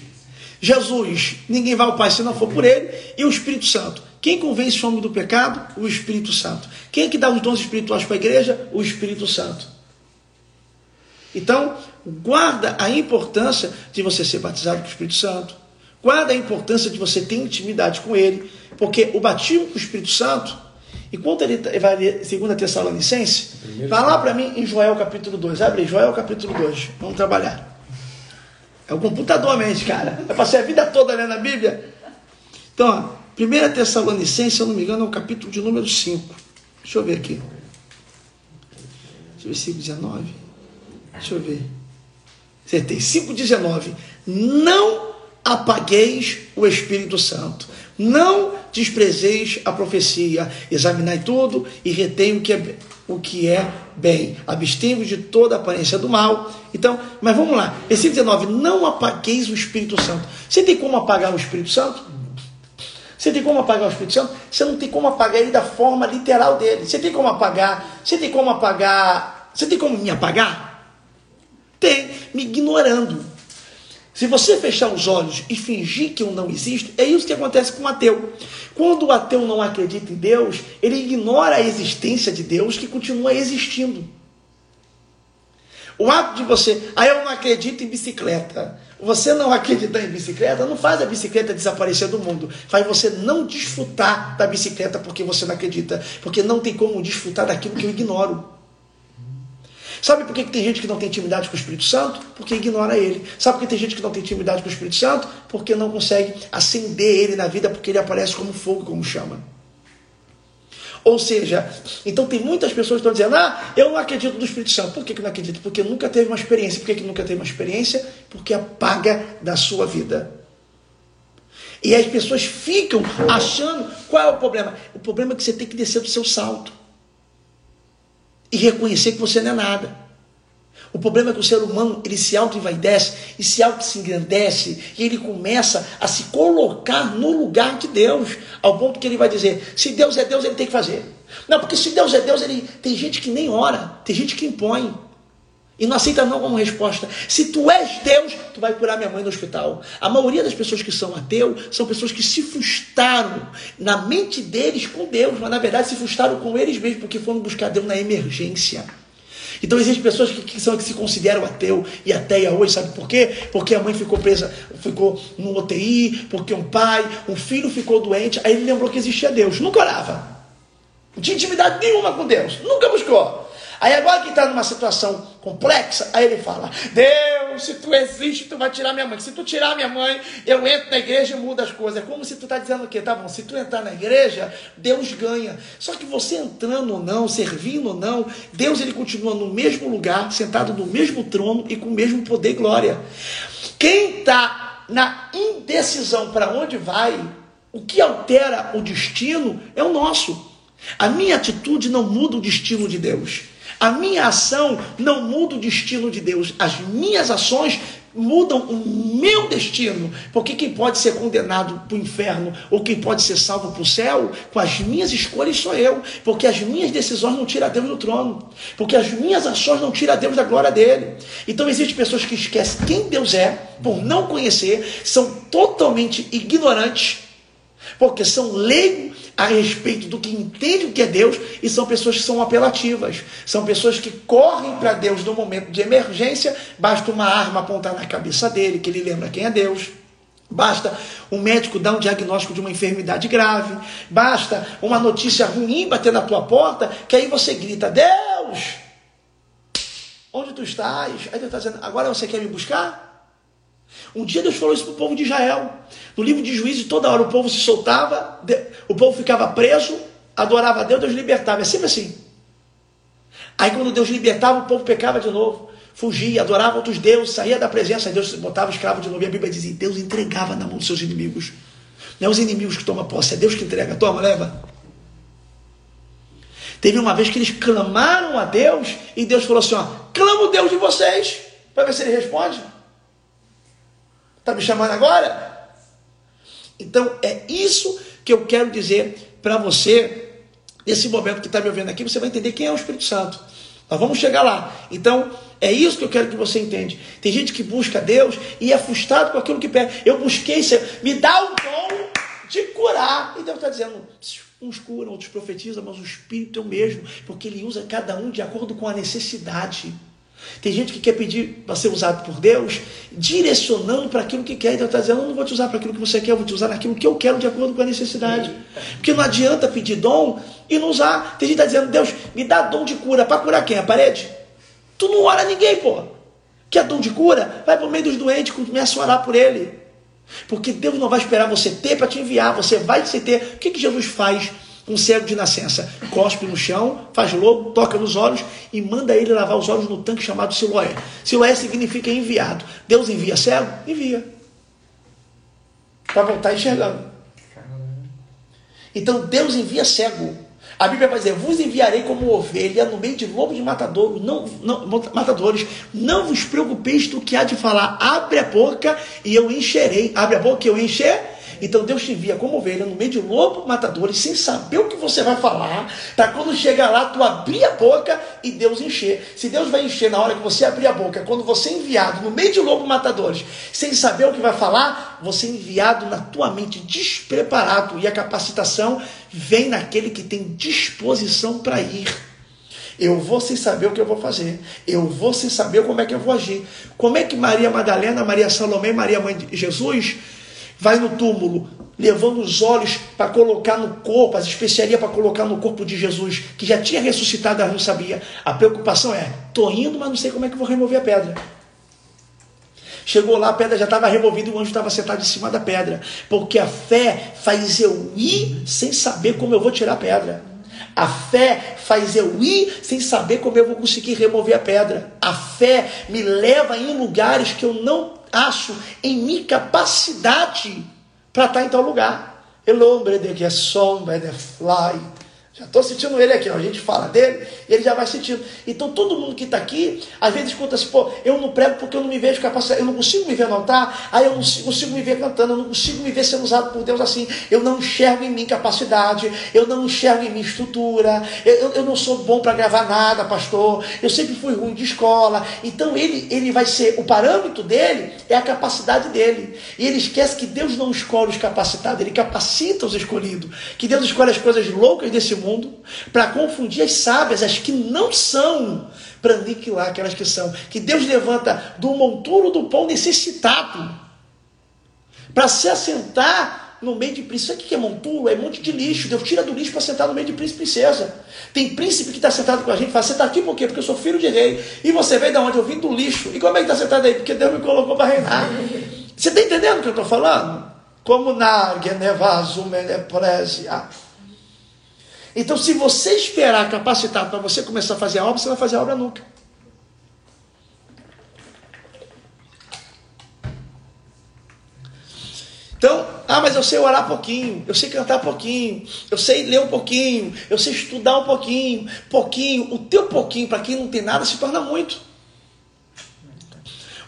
Jesus, ninguém vai ao Pai se não for por ele. E o Espírito Santo. Quem convence o homem do pecado? O Espírito Santo. Quem é que dá os dons espirituais para a igreja? O Espírito Santo. Então, guarda a importância de você ser batizado com o Espírito Santo, Guarda a importância de você ter intimidade com Ele, porque o batismo com o Espírito Santo, enquanto ele vai ler 2 Tessalonicense, vai lá para mim em Joel capítulo 2. Abre Joel capítulo 2. Vamos trabalhar. É o computador mente, cara. Eu passei a vida toda lendo a Bíblia. Então, ó, 1 Tessalonicense, se eu não me engano, é o capítulo de número 5. Deixa eu ver aqui. Versículo 19. Deixa eu ver. Acertei. 5,19. Não apagueis o Espírito Santo. Não desprezeis a profecia, examinai tudo e retém o que é, o que é bem. Abstenhos de toda aparência do mal. Então, mas vamos lá. Versículo 19: Não apagueis o Espírito Santo. Você tem como apagar o Espírito Santo? Você tem como apagar o Espírito Santo? Você não tem como apagar ele da forma literal dele. Você tem como apagar? Você tem como apagar? Você tem como me apagar? Tem, me ignorando. Se você fechar os olhos e fingir que eu não existo, é isso que acontece com o ateu. Quando o ateu não acredita em Deus, ele ignora a existência de Deus que continua existindo. O ato de você, ah, eu não acredito em bicicleta. Você não acreditar em bicicleta não faz a bicicleta desaparecer do mundo. Faz você não desfrutar da bicicleta porque você não acredita. Porque não tem como desfrutar daquilo que eu ignoro. Sabe por que, tem gente que não tem intimidade com o Espírito Santo? Porque ignora ele. Sabe por que tem gente que não tem intimidade com o Espírito Santo? Porque não consegue acender ele na vida, porque ele aparece como fogo, como chama. Ou seja, então tem muitas pessoas que estão dizendo: Ah, eu não acredito no Espírito Santo. Por que, que não acredito? Porque nunca teve uma experiência. Por que, que nunca teve uma experiência? Porque apaga da sua vida. E as pessoas ficam achando qual é o problema? O problema é que você tem que descer do seu salto e reconhecer que você não é nada. O problema é que o ser humano ele se auto-envaidece e se auto-se engrandece e ele começa a se colocar no lugar de Deus, ao ponto que ele vai dizer: se Deus é Deus, ele tem que fazer. Não, porque se Deus é Deus, ele tem gente que nem ora, tem gente que impõe. E não aceita não como resposta. Se tu és Deus, tu vai curar minha mãe no hospital. A maioria das pessoas que são ateus são pessoas que se frustraram na mente deles com Deus, mas na verdade se frustraram com eles mesmos, porque foram buscar Deus na emergência. Então existem pessoas que, que, são, que se consideram ateu e ateia hoje, sabe por quê? Porque a mãe ficou presa, ficou no UTI, porque um pai, um filho ficou doente, aí ele lembrou que existia Deus. Nunca orava. Não tinha intimidade nenhuma com Deus. Nunca buscou. Aí agora que está numa situação complexa, aí ele fala: Deus, se tu existe, tu vai tirar minha mãe. Se tu tirar minha mãe, eu entro na igreja e mudo as coisas. É como se tu está dizendo o quê? Tá bom, se tu entrar na igreja, Deus ganha. Só que você entrando ou não, servindo ou não, Deus ele continua no mesmo lugar, sentado no mesmo trono e com o mesmo poder e glória. Quem está na indecisão para onde vai, o que altera o destino é o nosso. A minha atitude não muda o destino de Deus. A minha ação não muda o destino de Deus. As minhas ações mudam o meu destino. Porque quem pode ser condenado para o inferno ou quem pode ser salvo para o céu, com as minhas escolhas sou eu. Porque as minhas decisões não tiram Deus do trono. Porque as minhas ações não tiram Deus da glória dele. Então existem pessoas que esquecem quem Deus é, por não conhecer, são totalmente ignorantes, porque são leigos a respeito do que entende o que é Deus e são pessoas que são apelativas. São pessoas que correm para Deus no momento de emergência, basta uma arma apontar na cabeça dele, que ele lembra quem é Deus. Basta um médico dar um diagnóstico de uma enfermidade grave. Basta uma notícia ruim bater na tua porta, que aí você grita: Deus, onde tu estás? Aí Deus está dizendo: agora você quer me buscar? Um dia Deus falou isso para o povo de Israel. No livro de Juízes, toda hora o povo se soltava, o povo ficava preso, adorava a Deus, Deus libertava. É sempre assim. Aí quando Deus libertava, o povo pecava de novo. Fugia, adorava outros deuses, saía da presença, Deus botava escravo de novo. E a Bíblia dizia: Deus entregava na mão dos seus inimigos. Não é os inimigos que tomam posse, é Deus que entrega. Toma, leva. Teve uma vez que eles clamaram a Deus e Deus falou assim: ó, clama o Deus de vocês, para ver se ele responde. Está me chamando agora? Então é isso que eu quero dizer para você, nesse momento que está me ouvindo aqui, você vai entender quem é o Espírito Santo. Nós vamos chegar lá. Então, é isso que eu quero que você entenda. Tem gente que busca Deus e é frustrado com aquilo que pede. Eu busquei, me dá o dom de curar. E Deus está dizendo, uns curam, outros profetizam, mas o Espírito é o mesmo, porque ele usa cada um de acordo com a necessidade. Tem gente que quer pedir para ser usado por Deus, direcionando para aquilo que quer. Então está dizendo, eu não vou te usar para aquilo que você quer, eu vou te usar naquilo que eu quero de acordo com a necessidade. Porque não adianta pedir dom e não usar. Tem gente que está dizendo, Deus, me dá dom de cura. Para curar quem? A parede? Tu não ora ninguém, pô. Quer dom de cura? Vai para o meio dos doentes, começa a orar por ele. Porque Deus não vai esperar você ter para te enviar, você vai se ter. O que, que Jesus faz? Um cego de nascença cospe no chão, faz lobo, toca nos olhos e manda ele lavar os olhos no tanque chamado Siloé. Siloé significa enviado. Deus envia cego? Envia. Para voltar enxergando. Então Deus envia cego. A Bíblia vai dizer: Vos enviarei como ovelha no meio de lobos de matador, não, não, matadores. Não vos preocupeis do que há de falar. Abre a boca e eu encherei. Abre a boca e eu encher então Deus te envia como ovelha no meio de lobo matadores, sem saber o que você vai falar, para quando chegar lá, tu abrir a boca e Deus encher. Se Deus vai encher na hora que você abrir a boca, quando você é enviado no meio de lobo matadores, sem saber o que vai falar, você é enviado na tua mente despreparado. E a capacitação vem naquele que tem disposição para ir. Eu vou sem saber o que eu vou fazer. Eu vou sem saber como é que eu vou agir. Como é que Maria Madalena, Maria Salomé, Maria Mãe de Jesus vai no túmulo, levando os olhos para colocar no corpo, as especiarias para colocar no corpo de Jesus, que já tinha ressuscitado, ela não sabia. A preocupação é: estou indo, mas não sei como é que vou remover a pedra. Chegou lá, a pedra já estava removida e o anjo estava sentado em cima da pedra. Porque a fé faz eu ir sem saber como eu vou tirar a pedra. A fé faz eu ir sem saber como eu vou conseguir remover a pedra. A fé me leva em lugares que eu não acho em mim capacidade para estar em tal lugar. El hombre de que sombra de fly já estou sentindo ele aqui, ó. a gente fala dele ele já vai sentindo. Então todo mundo que está aqui, às vezes escuta assim, pô, eu não prego porque eu não me vejo capaz, eu não consigo me ver no altar, aí eu não consigo me ver cantando, eu não consigo me ver sendo usado por Deus assim, eu não enxergo em mim capacidade, eu não enxergo em mim estrutura, eu, eu não sou bom para gravar nada, pastor, eu sempre fui ruim de escola. Então ele, ele vai ser, o parâmetro dele é a capacidade dele. E ele esquece que Deus não escolhe os capacitados, ele capacita os escolhidos, que Deus escolhe as coisas loucas desse mundo mundo, para confundir as sábias, as que não são, para aniquilar aquelas que são. Que Deus levanta do monturo do pão necessitado, para se assentar no meio de príncipe. Sabe o que é monturo? É um monte de lixo. Deus tira do lixo para sentar no meio de príncipe e princesa. Tem príncipe que está sentado com a gente fala: Você está aqui por quê? Porque eu sou filho de rei. E você veio de onde? Eu vim do lixo. E como é que está sentado aí? Porque Deus me colocou para reinar. Você está entendendo o que eu estou falando? Como na Genevazu Meneprésia. Então, se você esperar capacitar para você começar a fazer a obra, você vai fazer a obra nunca. Então, ah, mas eu sei orar pouquinho, eu sei cantar pouquinho, eu sei ler um pouquinho, eu sei estudar um pouquinho, pouquinho. O teu pouquinho, para quem não tem nada, se torna muito.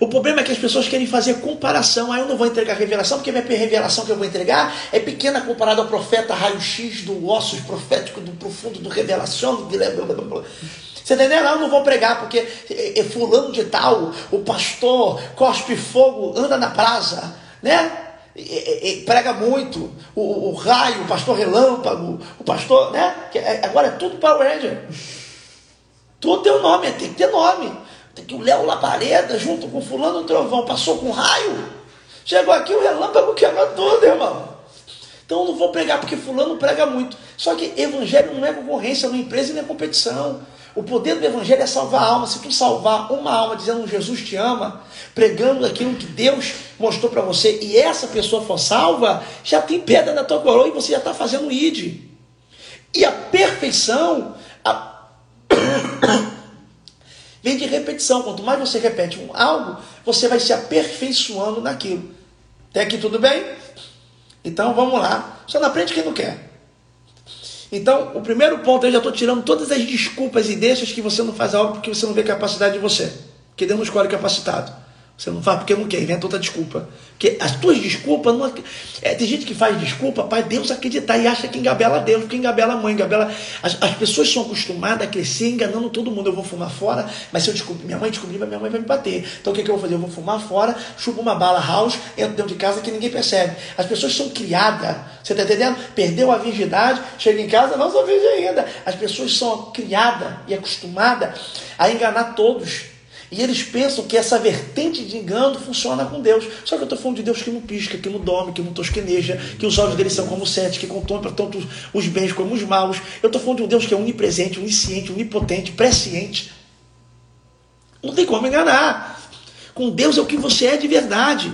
O problema é que as pessoas querem fazer comparação. Ah, eu não vou entregar revelação, porque a minha revelação que eu vou entregar é pequena comparada ao profeta raio-x do ossos profético, do profundo, do revelação. Do... Você entendeu? Não, eu não vou pregar, porque é, é fulano de tal, o pastor cospe fogo, anda na praça, né? E, e, prega muito, o, o, raio, o pastor relâmpago, o pastor, né? É, agora é tudo Power Ranger. Tudo tem um nome, tem que ter nome. Que o Léo Labareda, junto com fulano trovão, passou com raio. Chegou aqui, o relâmpago quebra tudo, irmão. Então eu não vou pregar porque fulano prega muito. Só que evangelho não é concorrência, não é empresa e não é competição. O poder do evangelho é salvar a alma. Se tu salvar uma alma dizendo Jesus te ama, pregando aquilo que Deus mostrou para você, e essa pessoa for salva, já tem pedra na tua coroa e você já está fazendo id. E a perfeição, a... Vem de repetição. Quanto mais você repete um algo, você vai se aperfeiçoando naquilo. Até aqui tudo bem? Então vamos lá. Só não aprende quem não quer. Então, o primeiro ponto, eu já estou tirando todas as desculpas e deixas que você não faz algo porque você não vê capacidade de você. Porque Deus não escolhe capacitado. Você não faz porque não quer, inventa outra desculpa. Porque as tuas desculpas não. É, tem gente que faz desculpa para Deus acreditar e acha que engabela Deus, que engabela a mãe, engabela. As, as pessoas são acostumadas a crescer enganando todo mundo. Eu vou fumar fora, mas se eu descobrir, minha mãe descobrir, minha mãe vai me bater. Então o que, que eu vou fazer? Eu vou fumar fora, chupo uma bala house, entro dentro de casa que ninguém percebe. As pessoas são criadas, você está entendendo? Perdeu a virgindade, chega em casa, não sou virgem ainda. As pessoas são criadas e acostumadas a enganar todos. E eles pensam que essa vertente de engano funciona com Deus. Só que eu estou falando de Deus que não pisca, que não dorme, que não tosqueneja, que os olhos dele são como sete, que contempla tanto os bens como os maus. Eu estou falando de um Deus que é onipresente, onisciente, onipotente, presciente. Não tem como enganar. Com Deus é o que você é de verdade.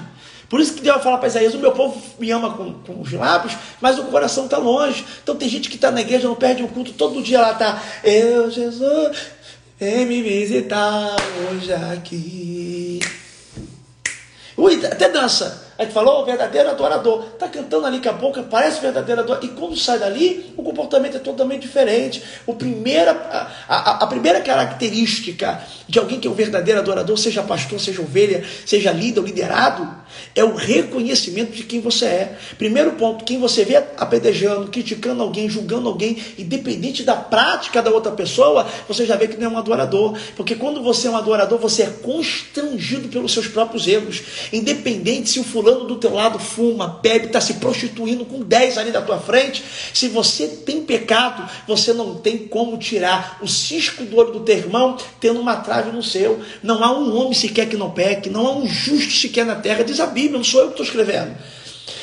Por isso que Deus vai falar para Isaías: o meu povo me ama com, com os lábios, mas o coração está longe. Então tem gente que está na igreja, não perde um culto, todo dia lá está. Eu, Jesus, Vem me visitar hoje aqui. Ui, até dança. Aí tu falou, oh, verdadeiro adorador. Está cantando ali com a boca, parece verdadeiro adorador. E quando sai dali, o comportamento é totalmente diferente. O primeira, a, a, a, primeira característica de alguém que é um verdadeiro adorador, seja pastor, seja ovelha, seja líder ou liderado, é o reconhecimento de quem você é. Primeiro ponto, quem você vê apedrejando, criticando alguém, julgando alguém, independente da prática da outra pessoa, você já vê que não é um adorador. Porque quando você é um adorador, você é constrangido pelos seus próprios erros. Independente se o fulano do teu lado fuma, bebe, está se prostituindo com 10 ali da tua frente, se você tem pecado, você não tem como tirar o cisco do olho do teu irmão tendo uma trave no seu. Não há um homem sequer que não peque, não há um justo sequer na terra, diz a Bíblia, não sou eu que estou escrevendo.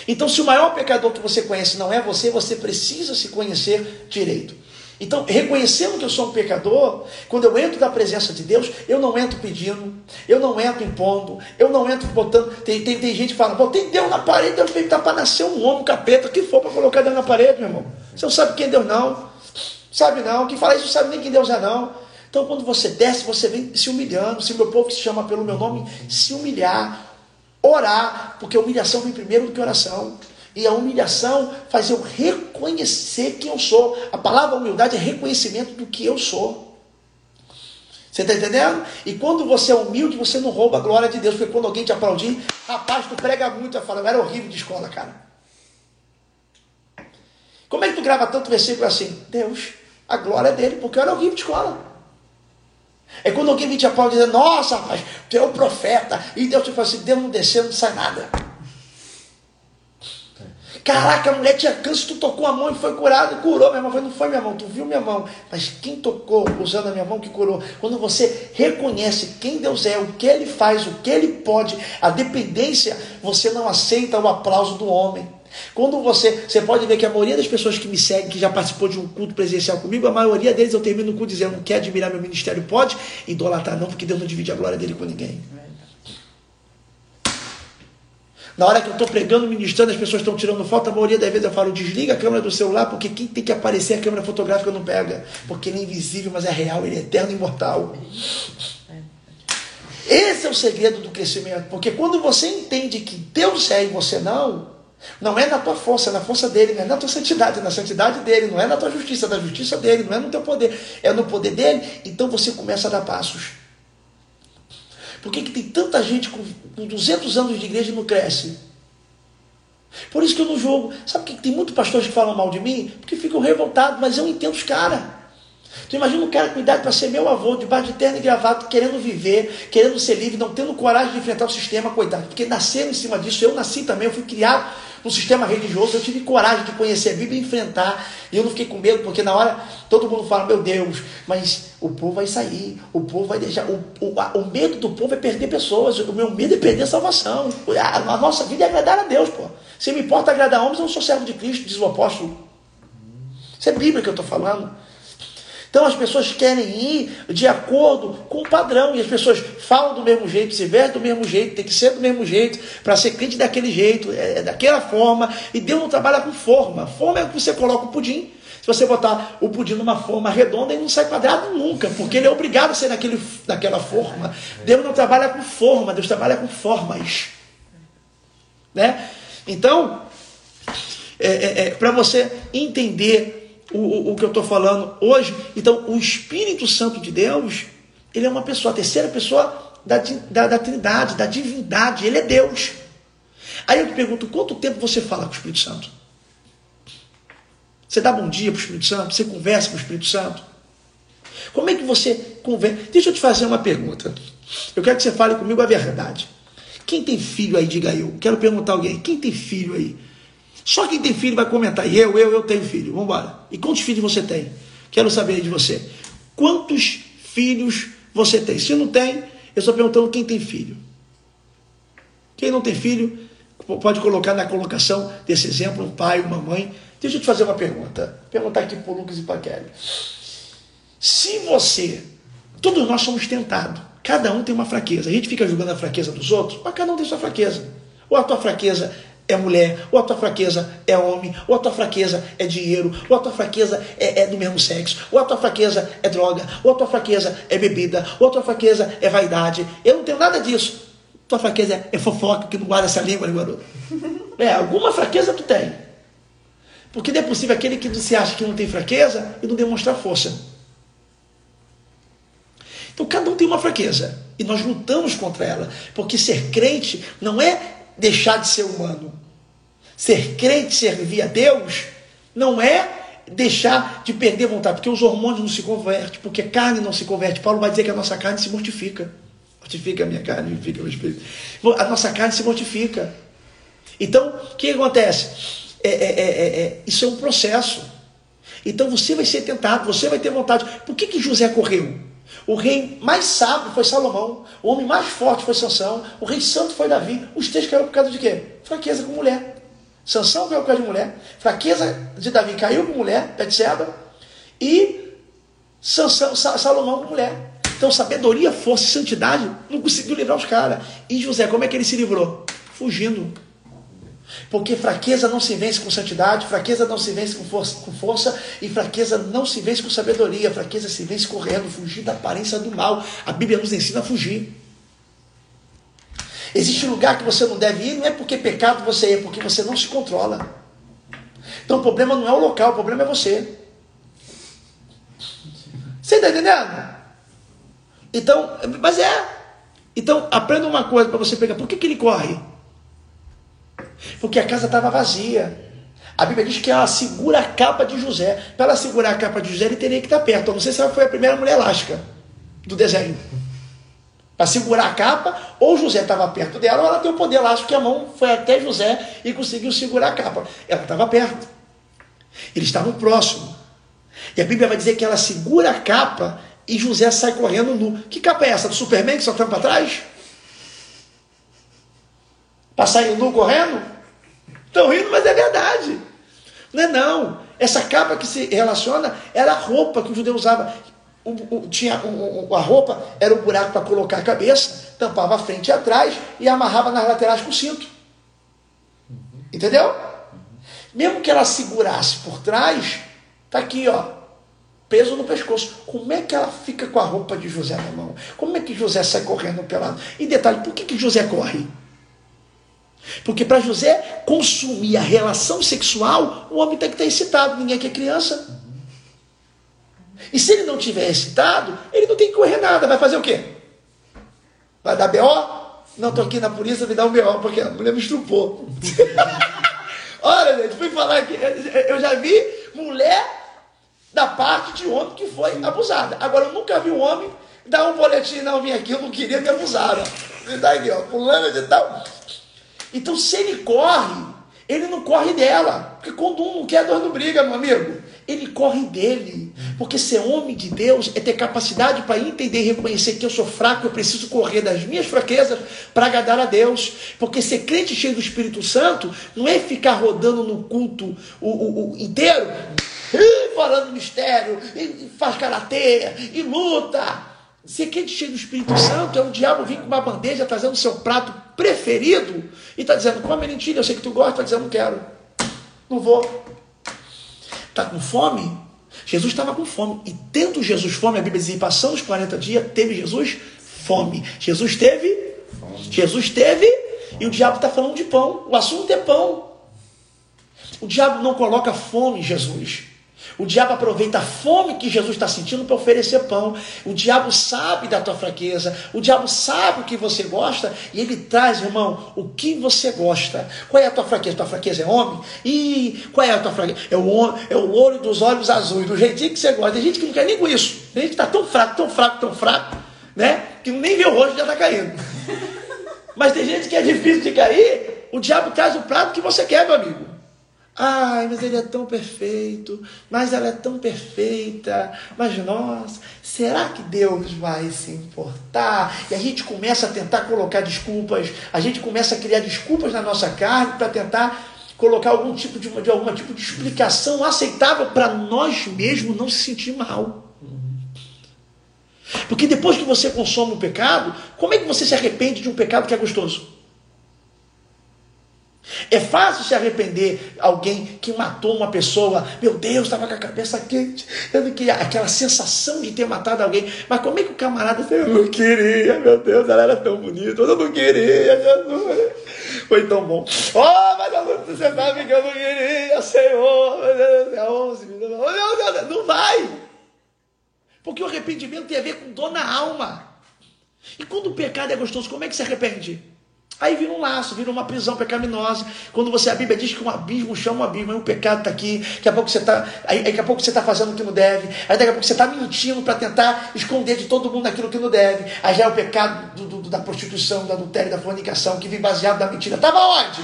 Então, se o maior pecador que você conhece não é você, você precisa se conhecer direito. Então, reconhecendo que eu sou um pecador, quando eu entro na presença de Deus, eu não entro pedindo, eu não entro impondo, eu não entro botando. Tem, tem, tem gente que fala, botei Deus na parede, Deus tá para nascer um homem, um capeta, que for para colocar Deus na parede, meu irmão. Você não sabe quem é Deus, não. Sabe não, quem fala isso não sabe nem quem Deus é não. Então quando você desce, você vem se humilhando, se o meu povo que se chama pelo meu nome, se humilhar, orar, porque humilhação vem primeiro do que oração. E a humilhação faz eu reconhecer quem eu sou. A palavra humildade é reconhecimento do que eu sou. Você está entendendo? E quando você é humilde, você não rouba a glória de Deus. Porque quando alguém te aplaudir, rapaz, tu prega muito. Eu falo, eu era horrível de escola, cara. Como é que tu grava tanto versículo assim? Deus, a glória é dele, porque eu era horrível de escola. É quando alguém vem te aplaudir dizendo, nossa, rapaz, tu é o profeta. E Deus te fala assim, Deus não desceu, não sai nada. Caraca, a mulher tinha câncer, tu tocou a mão e foi curada, curou minha mão. Não foi minha mão, tu viu minha mão. Mas quem tocou usando a minha mão que curou? Quando você reconhece quem Deus é, o que Ele faz, o que Ele pode, a dependência, você não aceita o aplauso do homem. Quando você, você pode ver que a maioria das pessoas que me seguem, que já participou de um culto presencial comigo, a maioria deles eu termino o culto dizendo, não quer admirar meu ministério? Pode idolatrar não, porque Deus não divide a glória dele com ninguém. Na hora que eu estou pregando, ministrando, as pessoas estão tirando foto, a maioria das vezes eu falo, desliga a câmera do celular, porque quem tem que aparecer a câmera fotográfica não pega. Porque ele é invisível, mas é real, ele é eterno e imortal. Esse é o segredo do crescimento, porque quando você entende que Deus é e você não, não é na tua força, é na força dele, não é na tua santidade, é na santidade dele, não é na tua justiça, é na justiça dele, não é no teu poder, é no poder dele, então você começa a dar passos. Por que, que tem tanta gente com, com 200 anos de igreja e não cresce? Por isso que eu não jogo. Sabe por que tem muitos pastores que falam mal de mim? Porque ficam revoltados, mas eu entendo os caras. Tu imagina um cara com idade para ser meu avô, debaixo de terno e gravata, querendo viver, querendo ser livre, não tendo coragem de enfrentar o sistema, coitado. Porque nasceram em cima disso, eu nasci também, eu fui criado no sistema religioso, eu tive coragem de conhecer a Bíblia e enfrentar. E eu não fiquei com medo, porque na hora todo mundo fala, meu Deus, mas o povo vai sair, o povo vai deixar. O, o, o medo do povo é perder pessoas, o meu medo é perder a salvação. A, a nossa vida é agradar a Deus, pô. Se me importa agradar homens, eu não sou servo de Cristo, diz o apóstolo. Isso é Bíblia que eu estou falando. Então as pessoas querem ir de acordo com o padrão, e as pessoas falam do mesmo jeito, se vestem do mesmo jeito, tem que ser do mesmo jeito, para ser crente daquele jeito, é, é, daquela forma, e Deus não trabalha com forma. Forma é o que você coloca o pudim. Se você botar o pudim numa forma redonda, ele não sai quadrado nunca, porque ele é obrigado a ser daquele, daquela forma. Deus não trabalha com forma, Deus trabalha com formas. Né? Então, é, é, é para você entender o, o, que eu estou falando hoje. Então, o Espírito Santo de Deus, ele é uma pessoa, a terceira pessoa da, da, da Trindade, da divindade, ele é Deus. Aí eu te pergunto, quanto tempo você fala com o Espírito Santo? Você dá bom dia para o Espírito Santo? Você conversa com o Espírito Santo? Como é que você conversa? Deixa eu te fazer uma pergunta. Eu quero que você fale comigo a verdade. Quem tem filho aí, diga eu. Quero perguntar a alguém. Quem tem filho aí? Só quem tem filho vai comentar. E eu, eu, eu tenho filho. Vamos embora. E quantos filhos você tem? Quero saber de você. Quantos filhos você tem? Se não tem, eu estou perguntando quem tem filho. Quem não tem filho, pode colocar na colocação desse exemplo, um pai, uma mãe. Deixa eu te fazer uma pergunta. Perguntar aqui para o Lucas e para Kelly. Se você, todos nós somos tentados, cada um tem uma fraqueza. A gente fica julgando a fraqueza dos outros, mas cada um tem sua fraqueza. Ou a tua fraqueza é mulher, ou a tua fraqueza é homem, ou a tua fraqueza é dinheiro, ou a tua fraqueza é, é, do mesmo sexo, ou a tua fraqueza é droga, ou a tua fraqueza é bebida, ou a tua fraqueza é vaidade. Eu não tenho nada disso. Tua fraqueza é fofoca, que não guarda essa língua, garoto. É, alguma fraqueza tu tem. Porque não é possível aquele que se acha que não tem fraqueza e não demonstrar força. Então cada um tem uma fraqueza. E nós lutamos contra ela. Porque ser crente não é deixar de ser humano. Ser crente, servir a Deus, não é deixar de perder vontade, porque os hormônios não se convertem, porque carne não se converte. Paulo vai dizer que a nossa carne se mortifica. Mortifica a minha carne, mortifica o meu espírito. A nossa carne se mortifica. Então, o que acontece? É, é, é, é, é isso é um processo. Então você vai ser tentado, você vai ter vontade. Por que, que José correu? O rei mais sábio foi Salomão. O homem mais forte foi Sansão. O rei santo foi Davi. Os três caíram por causa de quê? Fraqueza com mulher. Sansão caiu por causa de mulher. Fraqueza de Davi caiu com mulher, Betseba. E Sansão, Salomão com mulher. Então, sabedoria, força e santidade não conseguiu livrar os caras. E José, como é que ele se livrou? Fugindo. Porque fraqueza não se vence com santidade, fraqueza não se vence com força, com força, e fraqueza não se vence com sabedoria, fraqueza se vence correndo, fugir da aparência do mal. A Bíblia nos ensina a fugir. Existe lugar que você não deve ir, não é porque pecado você é, porque você não se controla. Então o problema não é o local, o problema é você. Você está entendendo? Então, mas é. Então, aprenda uma coisa para você pegar. Por que, que ele corre? Porque a casa estava vazia. A Bíblia diz que ela segura a capa de José. Para ela segurar a capa de José, ele teria que estar perto. Eu não sei se ela foi a primeira mulher elástica do desenho. Para segurar a capa, ou José estava perto dela, ou ela tem o poder elástico que a mão foi até José e conseguiu segurar a capa. Ela estava perto. Eles estavam próximos. E a Bíblia vai dizer que ela segura a capa e José sai correndo nu. Que capa é essa? Do Superman que só tampa para trás? Para sair nu correndo? Estão rindo, mas é verdade. Não é não. Essa capa que se relaciona era a roupa que o judeu usava. O, o, tinha o, a roupa era o buraco para colocar a cabeça, tampava a frente e atrás e amarrava nas laterais com cinto. Entendeu? Mesmo que ela segurasse por trás, tá aqui, ó, peso no pescoço. Como é que ela fica com a roupa de José na mão? Como é que José sai correndo pelado? E detalhe, por que, que José corre? Porque para José consumir a relação sexual, o homem tem que estar excitado, ninguém quer criança. E se ele não tiver excitado, ele não tem que correr nada. Vai fazer o quê? Vai dar BO? Não, estou aqui na polícia, me dá um BO, porque a mulher me estrupou. Olha, gente, fui falar aqui. Eu já vi mulher da parte de homem que foi abusada. Agora, eu nunca vi um homem dar um boletim, não, vim aqui, eu não queria, me abusaram. Me dá aqui, ó, fulano de tal. Então, se ele corre, ele não corre dela. Porque quando um não quer, dois não briga, meu amigo. Ele corre dele. Porque ser homem de Deus é ter capacidade para entender e reconhecer que eu sou fraco, eu preciso correr das minhas fraquezas para agradar a Deus. Porque ser crente cheio do Espírito Santo não é ficar rodando no culto o, o, o inteiro, falando mistério, e faz karatê, e luta. Ser crente cheio do Espírito Santo é o diabo vir com uma bandeja trazendo seu prato preferido e está dizendo: come lentilha, eu sei que tu gosta, está dizendo: não quero, não vou. Está com fome? Jesus estava com fome. E tendo Jesus fome, a Bíblia diz: passando os 40 dias, teve Jesus fome. Jesus teve? Jesus teve, e o diabo está falando de pão. O assunto é pão. O diabo não coloca fome em Jesus. O diabo aproveita a fome que Jesus está sentindo para oferecer pão. O diabo sabe da tua fraqueza. O diabo sabe o que você gosta e ele traz, irmão, o que você gosta. Qual é a tua fraqueza? Tua fraqueza é homem? E qual é a tua fraqueza? É o, é o olho dos olhos azuis, do jeitinho que você gosta. Tem gente que não quer nem com isso. Tem gente que está tão fraco, tão fraco, tão fraco, né? Que nem vê o rosto já está caindo. Mas tem gente que é difícil de cair. O diabo traz o prato que você quer, meu amigo. Ai, mas ele é tão perfeito, mas ela é tão perfeita, mas nós, será que Deus vai se importar? E a gente começa a tentar colocar desculpas, a gente começa a criar desculpas na nossa carne para tentar colocar algum tipo de, de alguma tipo de explicação aceitável para nós mesmos não se sentir mal. Porque depois que você consome o pecado, como é que você se arrepende de um pecado que é gostoso? É fácil se arrepender alguém que matou uma pessoa. Meu Deus, estava com a cabeça quente. Não queria aquela sensação de ter matado alguém. Mas como é que o camarada eu não queria, meu Deus, ela era tão bonita, eu não queria, Jesus. Foi tão bom. Oh, mas você sabe que eu não queria, Senhor. É 11, não vai. Porque o arrependimento tem a ver com dor na alma. E quando o pecado é gostoso, como é que se arrepende? Aí vira um laço, vira uma prisão pecaminosa. Quando você, a Bíblia diz que um abismo chama um abismo, aí o pecado está aqui, daqui a pouco você está. Aí, daqui a pouco você está fazendo o que não deve, aí daqui a pouco você está mentindo para tentar esconder de todo mundo aquilo que não deve. Aí já é o pecado do, do, da prostituição, do adultério, da fornicação, que vem baseado na mentira. Estava onde?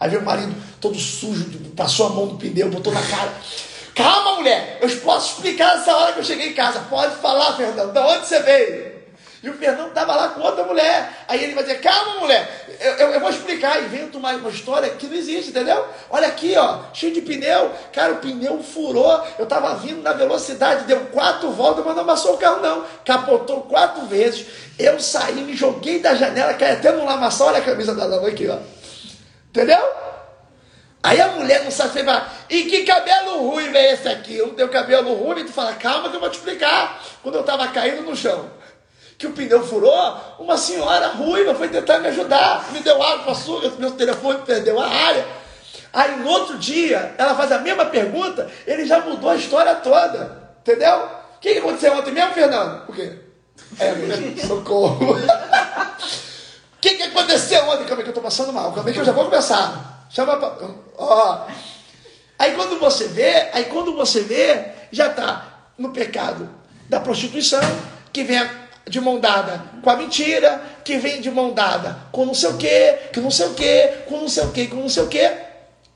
Aí veio o marido todo sujo, passou a mão no pneu, botou na cara. Calma, mulher, eu posso explicar essa hora que eu cheguei em casa. Pode falar, Fernando, de onde você veio? E o Fernando estava lá com outra mulher. Aí ele vai dizer: Calma, mulher, eu, eu, eu vou explicar. Invento uma, uma história que não existe, entendeu? Olha aqui, ó, cheio de pneu. Cara, o pneu furou. Eu estava vindo na velocidade, deu quatro voltas, mas não amassou o carro, não. Capotou quatro vezes. Eu saí, me joguei da janela, caí até no lamaçal. Olha a camisa da dama aqui, ó. Entendeu? Aí a mulher não sabe falar, e que cabelo ruim é esse aqui? Eu não tenho cabelo ruim, tu fala, calma que eu vou te explicar. Quando eu estava caindo no chão, que o pneu furou, uma senhora ruiva foi tentar me ajudar, me deu água açúcar, meu telefone perdeu a área. Aí no outro dia, ela faz a mesma pergunta, ele já mudou a história toda. Entendeu? O que, que aconteceu ontem mesmo, Fernando? O quê? É socorro. O que, que aconteceu ontem? Calma aí que eu estou passando mal. Calma aí que eu já vou começar. Chama pra... Ó. Aí quando você vê, aí quando você vê, já está no pecado da prostituição, que vem de mão dada com a mentira, que vem de mão dada com não sei o quê, que não sei o quê, com não sei o quê, com não sei o quê.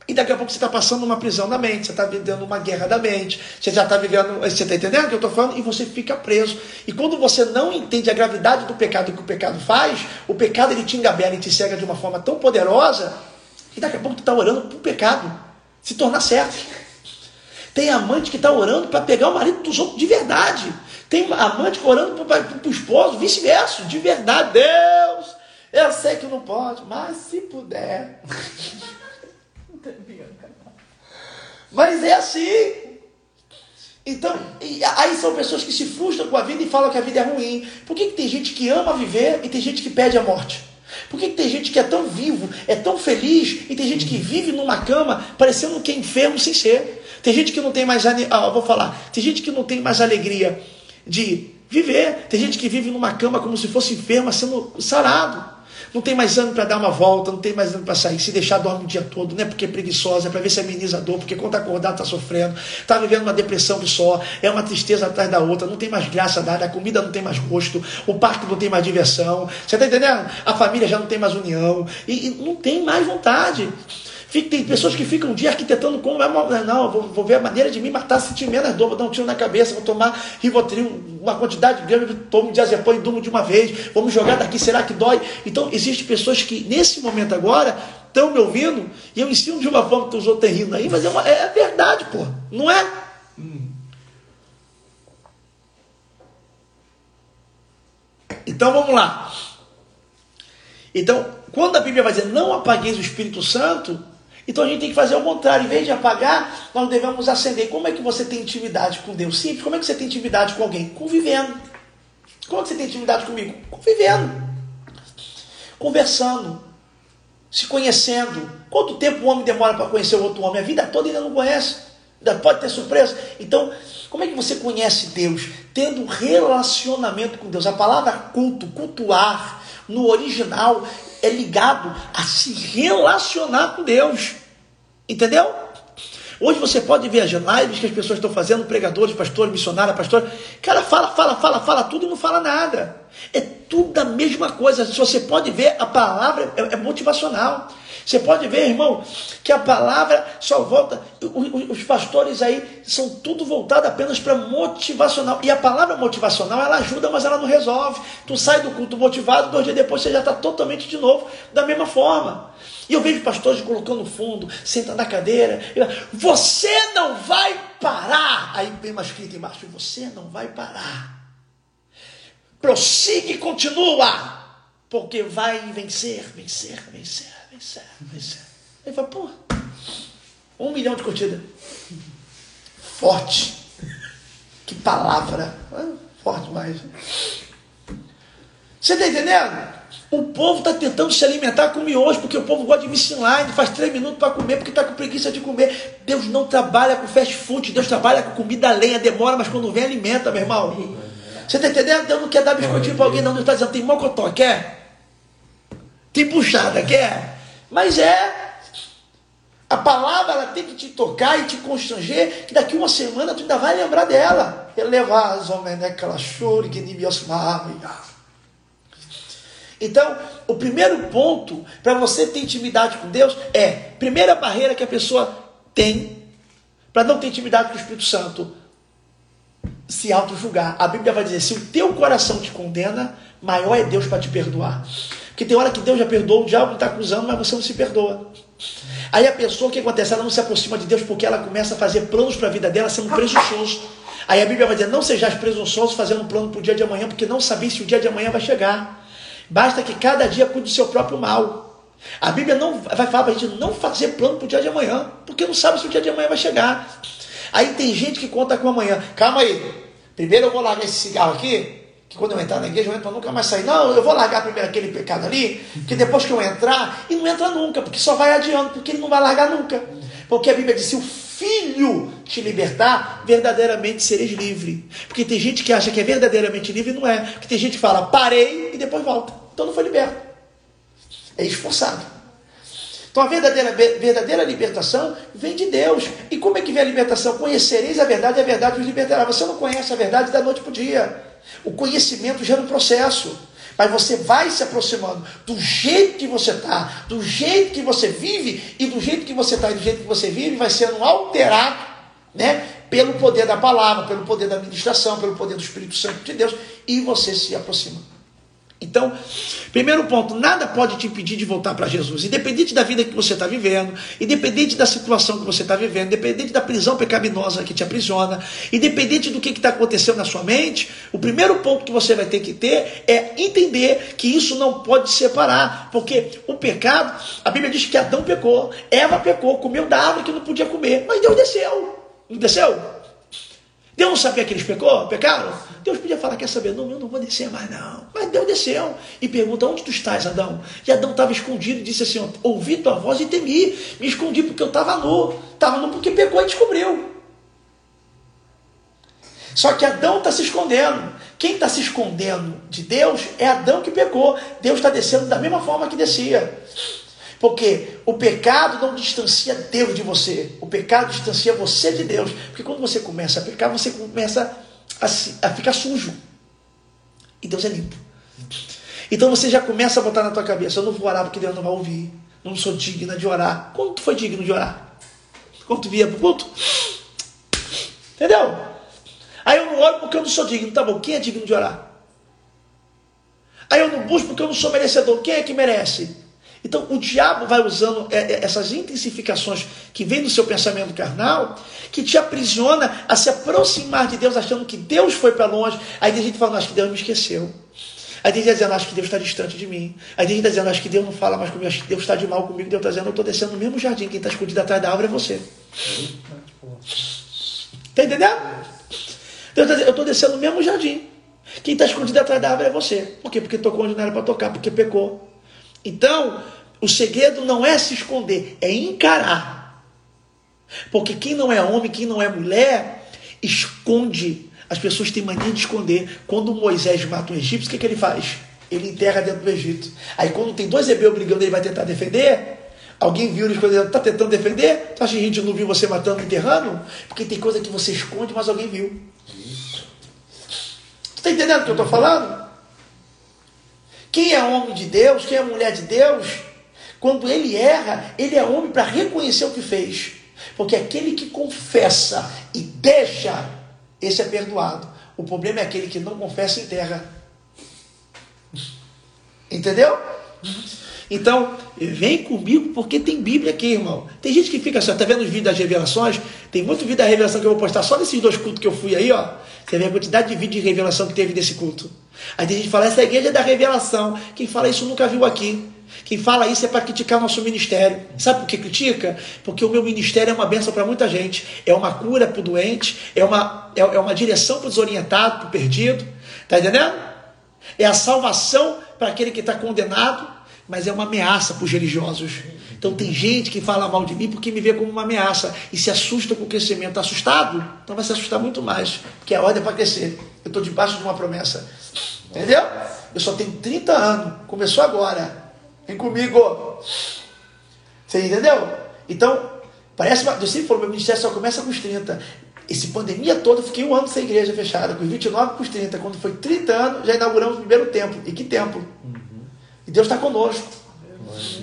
E daqui a pouco você está passando uma prisão da mente, você está vivendo uma guerra da mente, você já está vivendo. Você está entendendo o que eu estou falando? E você fica preso. E quando você não entende a gravidade do pecado que o pecado faz, o pecado ele te engabela e te cega de uma forma tão poderosa, que daqui a pouco tu está orando para o pecado se tornar certo. Tem amante que está orando para pegar o marido dos outros de verdade. Tem amante orando para o esposo, vice-versa, de verdade. Deus, eu sei que não pode, mas se puder. Mas é assim. Então, aí são pessoas que se frustram com a vida e falam que a vida é ruim. Por que, que tem gente que ama viver e tem gente que pede a morte? Por que, que tem gente que é tão vivo, é tão feliz e tem gente que vive numa cama parecendo que é enfermo sem ser? Tem gente que não tem mais. Ah, vou falar. Tem gente que não tem mais alegria de viver. Tem gente que vive numa cama como se fosse enferma sendo sarado. Não tem mais ânimo para dar uma volta, não tem mais ânimo para sair. Se deixar, dorme o dia todo. Não é porque é preguiçosa, é para ver se ameniza a dor, porque quando está acordado está sofrendo, está vivendo uma depressão do só, é uma tristeza atrás da outra, não tem mais graça dada, a comida não tem mais gosto, o parque não tem mais diversão. Você está entendendo? A família já não tem mais união e, e não tem mais vontade. Tem pessoas que ficam um dia arquitetando como. Não, vou, vou ver a maneira de me matar, sentir menos dor, vou dar um tiro na cabeça, vou tomar Rivotril, uma quantidade grande, tomo diazepam e durmo de uma vez, me jogar daqui, será que dói? Então, existem pessoas que, nesse momento agora, estão me ouvindo e eu ensino de uma forma que os outros estão aí, mas é, uma, é verdade, pô, não é? Então vamos lá. Então, quando a Bíblia vai dizer não apagueis o Espírito Santo, então a gente tem que fazer o contrário. Em vez de apagar, nós devemos acender. Como é que você tem intimidade com Deus? Simples. Como é que você tem intimidade com alguém? Convivendo. Como é que você tem intimidade comigo? Convivendo. Conversando. Se conhecendo. Quanto tempo o homem demora para conhecer o outro homem? A vida toda ainda não conhece. Ainda pode ter surpresa. Então, como é que você conhece Deus? Tendo um relacionamento com Deus. A palavra culto, cultuar, no original, é ligado a se relacionar com Deus. Entendeu? Hoje você pode ver as lives que as pessoas estão fazendo, pregadores, pastores, missionários, pastores. Cara, fala, fala, fala, fala tudo e não fala nada. É tudo a mesma coisa. Se você pode ver, a palavra é, é motivacional. Você pode ver, irmão, que a palavra só volta. Os pastores aí são tudo voltado apenas para motivacional. E a palavra motivacional, ela ajuda, mas ela não resolve. Tu sai do culto motivado, dois dias depois você já está totalmente de novo da mesma forma. E eu vejo pastores colocando fundo, senta na cadeira, e, você não vai parar. Aí tem uma escrita embaixo, você não vai parar. Prossiga e continua, porque vai vencer, vencer, vencer vencer, vencer. Ele fala, pô, um milhão de curtidas. Forte. Que palavra. Forte mais. Você está entendendo? O povo está tentando se alimentar com miojo, porque o povo gosta de missing line, faz três minutos para comer, porque está com preguiça de comer. Deus não trabalha com fast food, Deus trabalha com comida lenha, demora, mas quando vem alimenta, meu irmão. Você está entendendo? Deus não quer dar biscoitinho para alguém, não. Deus está dizendo, tem mocotó, quer? Tem puxada, quer? Mas é. A palavra ela tem que te tocar e te constranger, que daqui uma semana tu ainda vai lembrar dela. Nem Então, o primeiro ponto para você ter intimidade com Deus é, primeira barreira que a pessoa tem para não ter intimidade com o Espírito Santo, se auto-julgar. A Bíblia vai dizer: se o teu coração te condena, maior é Deus para te perdoar. Porque tem hora que Deus já perdoou, o diabo está acusando, mas você não se perdoa. Aí a pessoa, o que acontece? Ela não se aproxima de Deus porque ela começa a fazer planos para a vida dela sendo presunçoso. Aí a Bíblia vai dizer: não sejais presunçosos fazendo um plano para o dia de amanhã, porque não sabeis se o dia de amanhã vai chegar. Basta que cada dia cuide do seu próprio mal. A Bíblia não vai falar para a gente não fazer plano para o dia de amanhã, porque não sabe se o dia de amanhã vai chegar. Aí tem gente que conta com amanhã. Calma aí. Primeiro eu vou largar esse cigarro aqui, que quando eu entrar na igreja eu entro nunca mais sair. Não, eu vou largar primeiro aquele pecado ali, que depois que eu entrar, e não entra nunca, porque só vai adiando, porque ele não vai largar nunca. Porque a Bíblia diz: se o filho te libertar, verdadeiramente sereis livre. Porque tem gente que acha que é verdadeiramente livre e não é. Porque tem gente que fala, parei e depois volta. Então não foi liberto. É esforçado. Então a verdadeira, verdadeira libertação vem de Deus. E como é que vem a libertação? Conhecereis a verdade e a verdade os libertará. Você não conhece a verdade da noite para o dia. O conhecimento gera um processo. Mas você vai se aproximando do jeito que você está, do jeito que você vive, e do jeito que você está e do jeito que você vive, vai sendo alterado né, pelo poder da palavra, pelo poder da administração, pelo poder do Espírito Santo de Deus, e você se aproxima. Então, primeiro ponto, nada pode te impedir de voltar para Jesus, independente da vida que você está vivendo, independente da situação que você está vivendo, independente da prisão pecaminosa que te aprisiona, independente do que está acontecendo na sua mente, o primeiro ponto que você vai ter que ter é entender que isso não pode separar, porque o pecado, a Bíblia diz que Adão pecou, Eva pecou, comeu da árvore que não podia comer, mas Deus desceu, não desceu? Deus não sabia que eles pecou, pecaram? Deus podia falar, quer saber? Não, eu não vou descer mais não. Mas Deus desceu e pergunta, onde tu estás, Adão? E Adão estava escondido e disse assim, ouvi tua voz e temi. Me escondi porque eu estava nu. Estava nu porque pecou e descobriu. Só que Adão está se escondendo. Quem está se escondendo de Deus é Adão que pecou. Deus está descendo da mesma forma que descia. Porque o pecado não distancia Deus de você. O pecado distancia você de Deus. Porque quando você começa a pecar, você começa a, a ficar sujo. E Deus é limpo. Então você já começa a botar na tua cabeça: eu não vou orar porque Deus não vai ouvir. Não sou digna de orar. Quando tu foi digno de orar? Quando tu via pro culto? Entendeu? Aí eu não oro porque eu não sou digno. Tá bom, quem é digno de orar? Aí eu não busco porque eu não sou merecedor. Quem é que merece? Então o diabo vai usando é, é, essas intensificações que vem do seu pensamento carnal, que te aprisiona a se aproximar de Deus, achando que Deus foi para longe. Aí a gente fala, acho que Deus me esqueceu. Aí tem gente dizendo, acho que Deus está distante de mim. Aí tem gente dizendo, acho que Deus não fala mais comigo, acho que Deus está de mal comigo. Deus está dizendo, eu estou descendo no mesmo jardim, quem está escondido atrás da árvore é você. Está entendendo? Deus está dizendo, eu estou descendo no mesmo jardim. Quem está escondido atrás da árvore é você. Por quê? Porque tocou onde não era para tocar, porque pecou. Então, o segredo não é se esconder, é encarar. Porque quem não é homem, quem não é mulher, esconde. As pessoas têm mania de esconder. Quando Moisés mata um egípcio, o que, que ele faz? Ele enterra dentro do Egito. Aí quando tem dois hebreus brigando, ele vai tentar defender. Alguém viu eles dizendo, está tentando defender? Tu acha que a gente não viu você matando, enterrando? Porque tem coisa que você esconde, mas alguém viu. Tu está entendendo o que eu estou falando? Quem é homem de Deus, quem é mulher de Deus, quando ele erra, ele é homem para reconhecer o que fez. Porque aquele que confessa e deixa, esse é perdoado. O problema é aquele que não confessa e enterra. Entendeu? Então, vem comigo porque tem Bíblia aqui, irmão. Tem gente que fica assim, tá vendo os vídeos das revelações? Tem muito vídeo da revelação que eu vou postar só nesses dois cultos que eu fui aí, ó. Você vê a quantidade de vídeo de revelação que teve nesse culto. Aí tem gente que fala, essa igreja é da revelação. Quem fala isso nunca viu aqui. Quem fala isso é para criticar o nosso ministério. Sabe por que critica? Porque o meu ministério é uma benção para muita gente. É uma cura para o doente, é uma, é, é uma direção para o desorientado, para o perdido. Tá entendendo? É a salvação para aquele que está condenado mas é uma ameaça para os religiosos. Então tem gente que fala mal de mim porque me vê como uma ameaça e se assusta com o crescimento. Está assustado? Então vai se assustar muito mais, porque a ordem é para crescer. Eu estou debaixo de uma promessa. Entendeu? Eu só tenho 30 anos, começou agora. Vem comigo. Você entendeu? Então, parece. Eu sempre falo, meu ministério só começa com os 30. Esse pandemia toda, eu fiquei um ano sem igreja fechada, com os 29 com os 30. Quando foi 30 anos, já inauguramos o primeiro templo. E que templo? E Deus está conosco.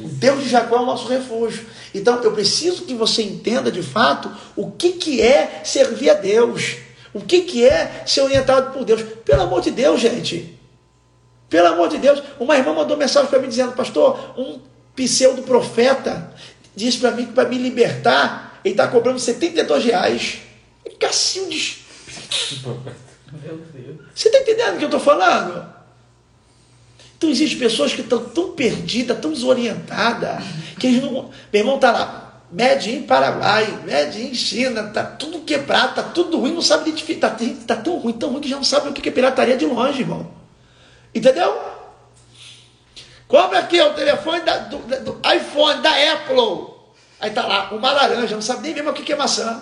O Deus de Jacó é o nosso refúgio. Então eu preciso que você entenda de fato o que, que é servir a Deus. O que, que é ser orientado por Deus. Pelo amor de Deus, gente. Pelo amor de Deus. Uma irmã mandou mensagem para mim dizendo, pastor, um pseudo profeta disse para mim que para me libertar, ele está cobrando 72 reais. Cacildes. Você está entendendo o que eu estou falando? Então existem pessoas que estão tão perdidas, tão desorientadas, que eles não. Meu irmão está lá, mede em Paraguai, mede em China, tá tudo quebrado, tá tudo ruim, não sabe identificar. Tá, tá tão ruim, tão ruim que já não sabe o que é pirataria de longe, irmão. Entendeu? Compra aqui o telefone da, do, do, iPhone da Apple. Aí tá lá, uma laranja, não sabe nem mesmo o que é maçã.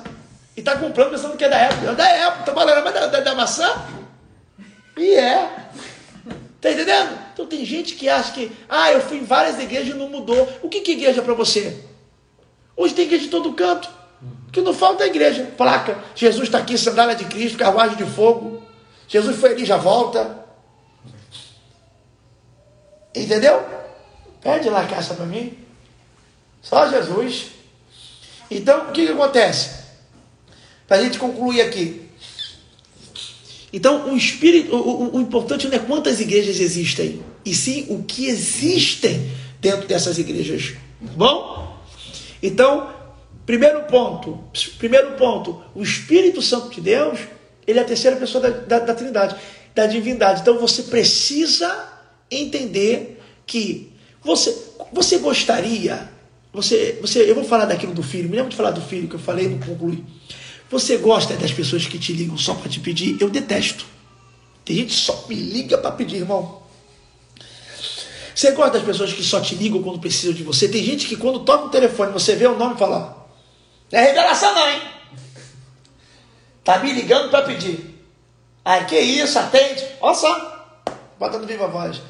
E tá comprando pensando que é da Apple. É da Apple, tá falando, mas da, da, da maçã? E é. Tá entendendo? Então tem gente que acha que, ah, eu fui em várias igrejas e não mudou. O que, que é igreja para você? Hoje tem igreja de todo canto. Que não falta igreja. Placa. Jesus está aqui, sandália de Cristo, carruagem de fogo. Jesus foi ali, já volta. Entendeu? Pede lá a caixa para mim. Só Jesus. Então, o que, que acontece? Para a gente concluir aqui. Então, o espírito, o, o, o, importante não é quantas igrejas existem, e sim o que existem dentro dessas igrejas. Tá bom? Então, primeiro ponto, primeiro ponto, o Espírito Santo de Deus, ele é a terceira pessoa da, da, da Trindade, da divindade. Então, você precisa entender que você, você gostaria, você, você, eu vou falar daquilo do filho, me lembro de falar do filho que eu falei, não concluí. Você gosta das pessoas que te ligam só para te pedir? Eu detesto. Tem gente que só me liga para pedir, irmão. Você gosta das pessoas que só te ligam quando precisam de você? Tem gente que quando toca o telefone, você vê o nome e fala: Não é revelação, não, hein? Tá me ligando para pedir. Ai, que isso, atende. Olha só. Bota no viva voz.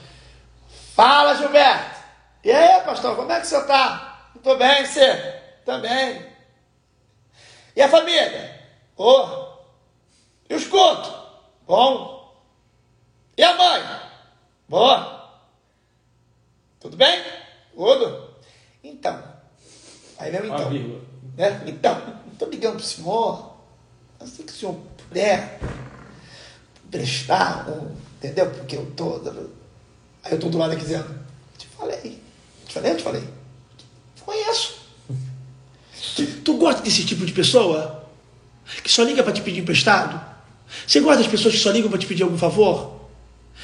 Fala, Gilberto. E aí, pastor, como é que você está? Estou bem, você? Também. E a família? Ô. Oh. E os cultos? Bom. E a mãe? Boa. Tudo bem? Tudo. Então. Aí vem então. Né? Então, estou ligando para o senhor. Assim que o senhor puder prestar um, entendeu? Porque eu estou. Aí eu estou do lado aqui dizendo, te falei. Te falei, eu te falei. Conheço. Tu gosta desse tipo de pessoa? Que só liga para te pedir emprestado? Você gosta das pessoas que só ligam para te pedir algum favor?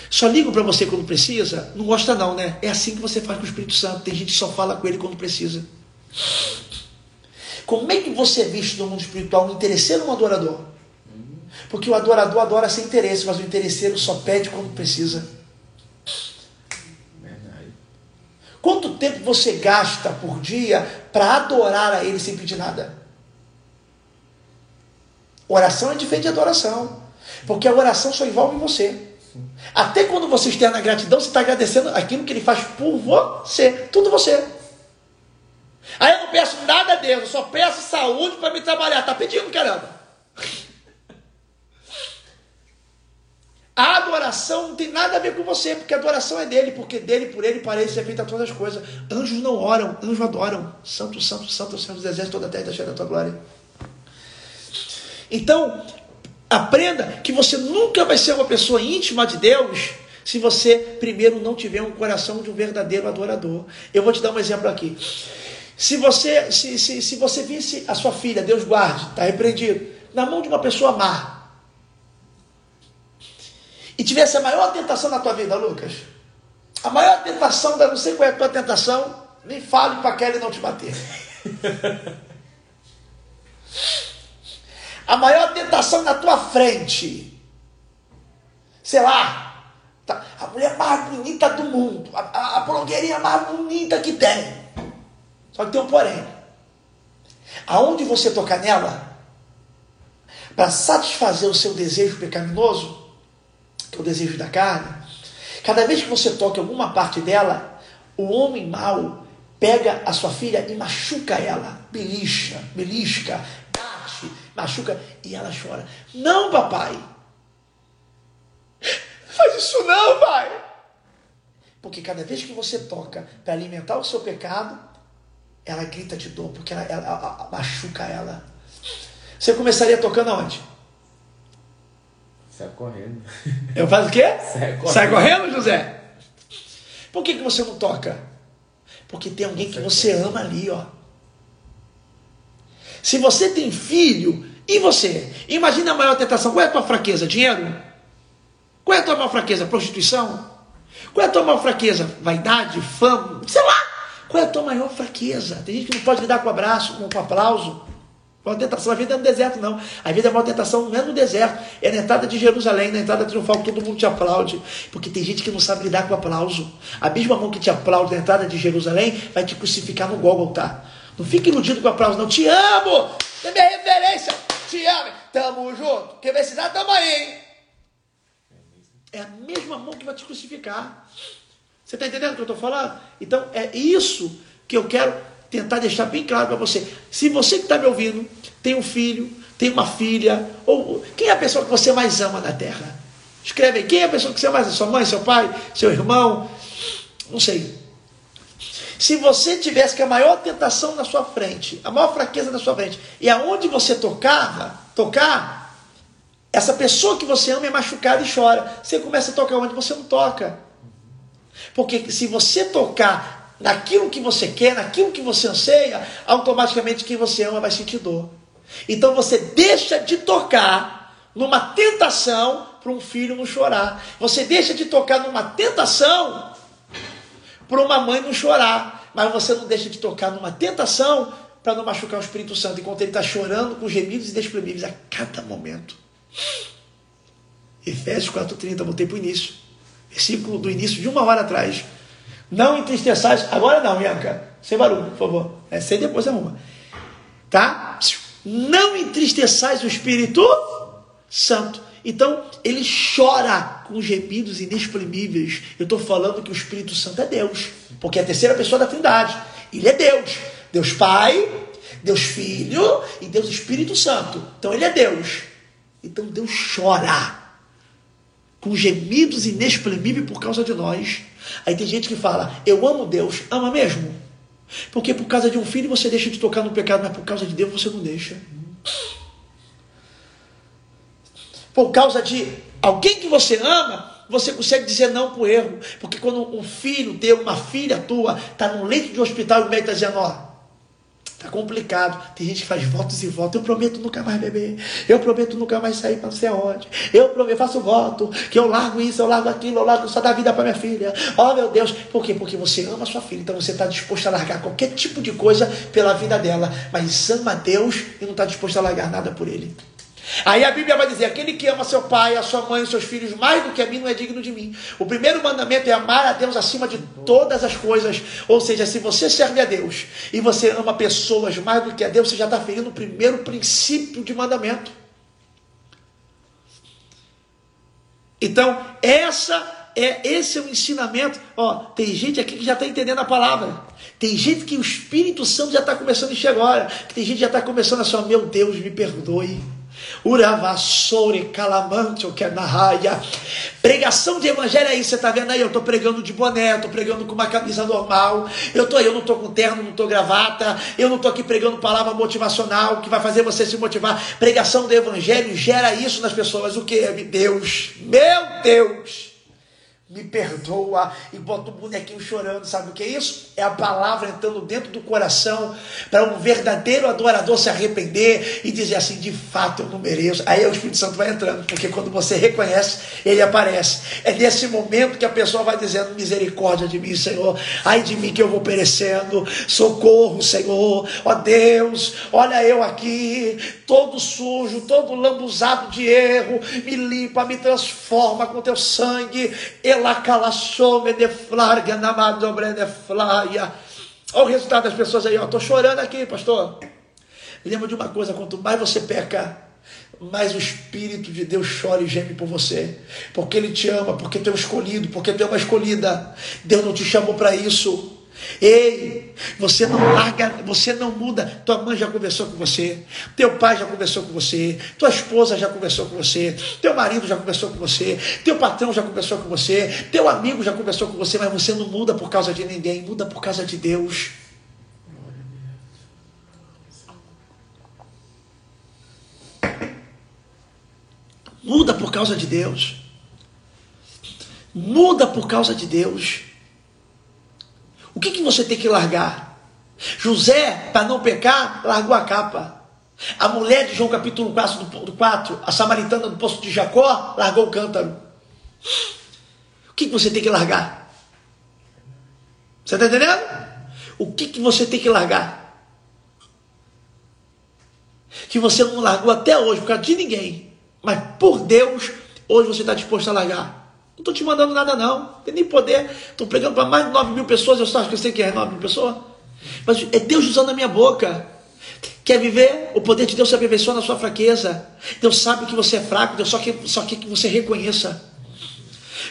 Só ligam para você quando precisa? Não gosta não, né? É assim que você faz com o Espírito Santo. Tem gente que só fala com ele quando precisa. Como é que você é visto no mundo espiritual um interesseiro ou um adorador? Porque o adorador adora sem interesse, mas o interesseiro só pede quando precisa. Quanto tempo você gasta por dia para adorar a Ele sem pedir nada? Oração é diferente de adoração. Porque a oração só envolve você. Até quando você externa gratidão, você está agradecendo aquilo que Ele faz por você. Tudo você. Aí eu não peço nada a Deus, eu só peço saúde para me trabalhar. Está pedindo, caramba. A adoração não tem nada a ver com você, porque a adoração é dele, porque dele, por ele, para ele ser feita todas as coisas. Anjos não oram, anjos adoram. Santo, santo, santo, Senhor dos exércitos, toda a terra está cheia da tua glória. Então, aprenda que você nunca vai ser uma pessoa íntima de Deus se você primeiro não tiver um coração de um verdadeiro adorador. Eu vou te dar um exemplo aqui. Se você, se, se, se você visse a sua filha, Deus guarde, está repreendido, na mão de uma pessoa má, e tivesse a maior tentação na tua vida, Lucas, a maior tentação, não sei qual é a tua tentação, nem fale para Kelly não te bater. a maior tentação na tua frente, sei lá, tá, a mulher mais bonita do mundo, a, a, a blogueirinha mais bonita que tem. Só que tem um porém. Aonde você tocar nela, para satisfazer o seu desejo pecaminoso, que é o desejo da carne, cada vez que você toca alguma parte dela, o homem mau pega a sua filha e machuca ela, belisca, belisca, bate, machuca e ela chora. Não, papai. Faz isso não, pai. Porque cada vez que você toca para alimentar o seu pecado, ela grita de dor, porque ela, ela, ela, machuca ela. Você começaria tocando aonde? Sai correndo. Eu faço o quê? Sai correndo. Sai correndo, José? Por que, que você não toca? Porque tem alguém que você ama ali, ó. Se você tem filho, e você? Imagina a maior tentação. Qual é a tua fraqueza? Dinheiro? Qual é a tua maior fraqueza? Prostituição? Qual é a tua maior fraqueza? Vaidade? Fama? Sei lá. Qual é a tua maior fraqueza? Tem gente que não pode lidar com abraço, com, com aplauso. Uma tentação, a vida é no deserto, não. A vida é uma tentação, não é no deserto, é na entrada de Jerusalém, na entrada triunfal, todo mundo te aplaude. Porque tem gente que não sabe lidar com aplauso. A mesma mão que te aplaude na entrada de Jerusalém vai te crucificar no Gólgota. Não fique iludido com aplauso, não. Te amo! É minha referência! Te amo! Tamo junto! Ver se dá, tamo aí, hein? É a mesma mão que vai te crucificar. Você está entendendo o que eu estou falando? Então, é isso que eu quero tentar deixar bem claro para você. Se você que está me ouvindo tem um filho, tem uma filha, ou quem é a pessoa que você mais ama na terra? Escreve aí, quem é a pessoa que você mais ama? Sua mãe, seu pai, seu irmão? Não sei. Se você tivesse que a maior tentação na sua frente, a maior fraqueza na sua frente, e aonde você tocava, tocar, essa pessoa que você ama é machucada e chora. Você começa a tocar onde você não toca. Porque se você tocar naquilo que você quer, naquilo que você anseia, automaticamente quem você ama vai sentir dor. Então você deixa de tocar numa tentação para um filho não chorar. Você deixa de tocar numa tentação para uma mãe não chorar. Mas você não deixa de tocar numa tentação para não machucar o Espírito Santo, enquanto ele está chorando com gemidos inexprimíveis a cada momento. Efésios 4,30, voltei para o início. Versículo do início de uma hora atrás. Não entristeçais. Agora não, Bianca. Sem barulho, por favor. É sem depois arruma. Tá? Não entristeçais o Espírito Santo. Então, ele chora com gemidos inexprimíveis. Eu estou falando que o Espírito Santo é Deus. Porque é a terceira pessoa da Trindade. Ele é Deus. Deus Pai, Deus Filho e Deus Espírito Santo. Então, ele é Deus. Então, Deus chora com gemidos inexprimíveis por causa de nós. Aí tem gente que fala, eu amo Deus, ama mesmo? Porque por causa de um filho você deixa de tocar no pecado, mas por causa de Deus você não deixa. Por causa de alguém que você ama, você consegue dizer não para o erro. Porque quando um filho teu, uma filha tua, está no leito de hospital e o médico está dizendo, ó, Tá complicado. Tem gente que faz votos e votos. Eu prometo nunca mais beber. Eu prometo nunca mais sair para não sei. Eu, prometo, faço voto que eu largo isso, eu largo aquilo, eu largo só da vida para minha filha. Oh meu Deus. Por quê? Porque você ama sua filha. Então você está disposto a largar qualquer tipo de coisa pela vida dela. Mas ama Deus e não está disposto a largar nada por ele. Aí a Bíblia vai dizer: aquele que ama seu pai, a sua mãe, os seus filhos mais do que a mim não é digno de mim. O primeiro mandamento é amar a Deus acima de todas as coisas. Ou seja, se você serve a Deus e você ama pessoas mais do que a Deus, você já está ferindo o primeiro princípio de mandamento. Então, essa é esse é o ensinamento. Ó, tem gente aqui que já está entendendo a palavra. Tem gente que o Espírito Santo já está começando a enxergar. Tem gente que já está começando a falar: meu Deus, me perdoe. Uravassore calamante, que é na raia. Pregação de evangelho é isso, você está vendo aí? Eu estou pregando de boné, estou pregando com uma camisa normal. Eu tô aí, eu não estou com terno, não estou gravata. Eu não estou aqui pregando palavra motivacional que vai fazer você se motivar. Pregação do evangelho gera isso nas pessoas. O que? Deus, meu Deus me perdoa e bota o bonequinho chorando. Sabe o que é isso? É a palavra entrando dentro do coração para um verdadeiro adorador se arrepender e dizer assim: de fato eu não mereço. Aí o Espírito Santo vai entrando, porque quando você reconhece, ele aparece. É nesse momento que a pessoa vai dizendo: misericórdia de mim, Senhor. Ai de mim que eu vou perecendo. Socorro, Senhor. Ó Deus, olha eu aqui, todo sujo, todo lambuzado de erro. Me limpa, me transforma com teu sangue. Eu de flarga na de flaia. Olha o resultado das pessoas aí, ó. Tô chorando aqui, pastor. Lembra de uma coisa, quanto mais você peca, mais o Espírito de Deus chora e geme por você. Porque Ele te ama, porque é um escolhido, porque tu é uma escolhida. Deus não te chamou para isso. Ei, você não larga, você não muda. Tua mãe já conversou com você, teu pai já conversou com você, tua esposa já conversou com você, teu marido já conversou com você, teu patrão já conversou com você, teu amigo já conversou com você, mas você não muda por causa de ninguém, muda por causa de Deus. Muda por causa de Deus. Muda por causa de Deus. O que, que você tem que largar? José, para não pecar, largou a capa. A mulher de João capítulo 4, do 4, a samaritana do poço de Jacó, largou o cântaro. O que, que você tem que largar? Você está entendendo? O que, que você tem que largar? Que você não largou até hoje por causa de ninguém. Mas por Deus, hoje você está disposto a largar. Não estou te mandando nada, não. Tem nem poder. Estou pregando para mais de 9 mil pessoas. Eu só acho que você quer 9 mil pessoas. Mas é Deus usando a minha boca. Quer viver? O poder de Deus se aperfeiçoa na sua fraqueza. Deus sabe que você é fraco, Deus só quer, só quer que você reconheça.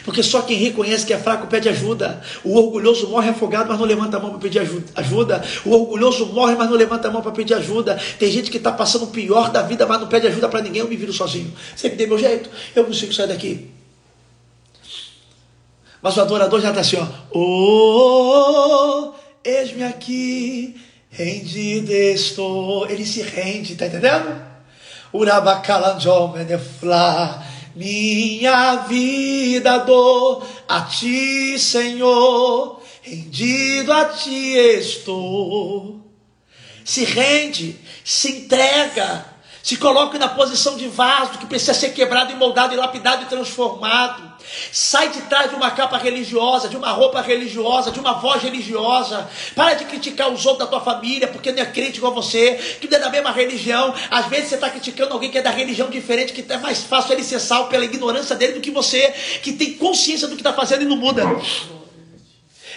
Porque só quem reconhece que é fraco pede ajuda. O orgulhoso morre afogado, mas não levanta a mão para pedir ajuda. O orgulhoso morre, mas não levanta a mão para pedir ajuda. Tem gente que está passando o pior da vida, mas não pede ajuda para ninguém. Eu me viro sozinho. Sempre dei meu jeito. Eu consigo sair daqui. Mas o adorador já está assim, ó. Oh, eis-me aqui, rendido estou. Ele se rende, tá entendendo? Urabacalanjom menefla. Minha vida dou a ti, Senhor, rendido a ti estou. Se rende, se entrega, se coloque na posição de vaso que precisa ser quebrado e moldado e lapidado e transformado. Sai de trás de uma capa religiosa, de uma roupa religiosa, de uma voz religiosa. Para de criticar os outros da tua família, porque não é crítico a você, que não é da mesma religião. Às vezes você está criticando alguém que é da religião diferente, que é mais fácil ele ser salvo pela ignorância dele do que você, que tem consciência do que está fazendo e não muda.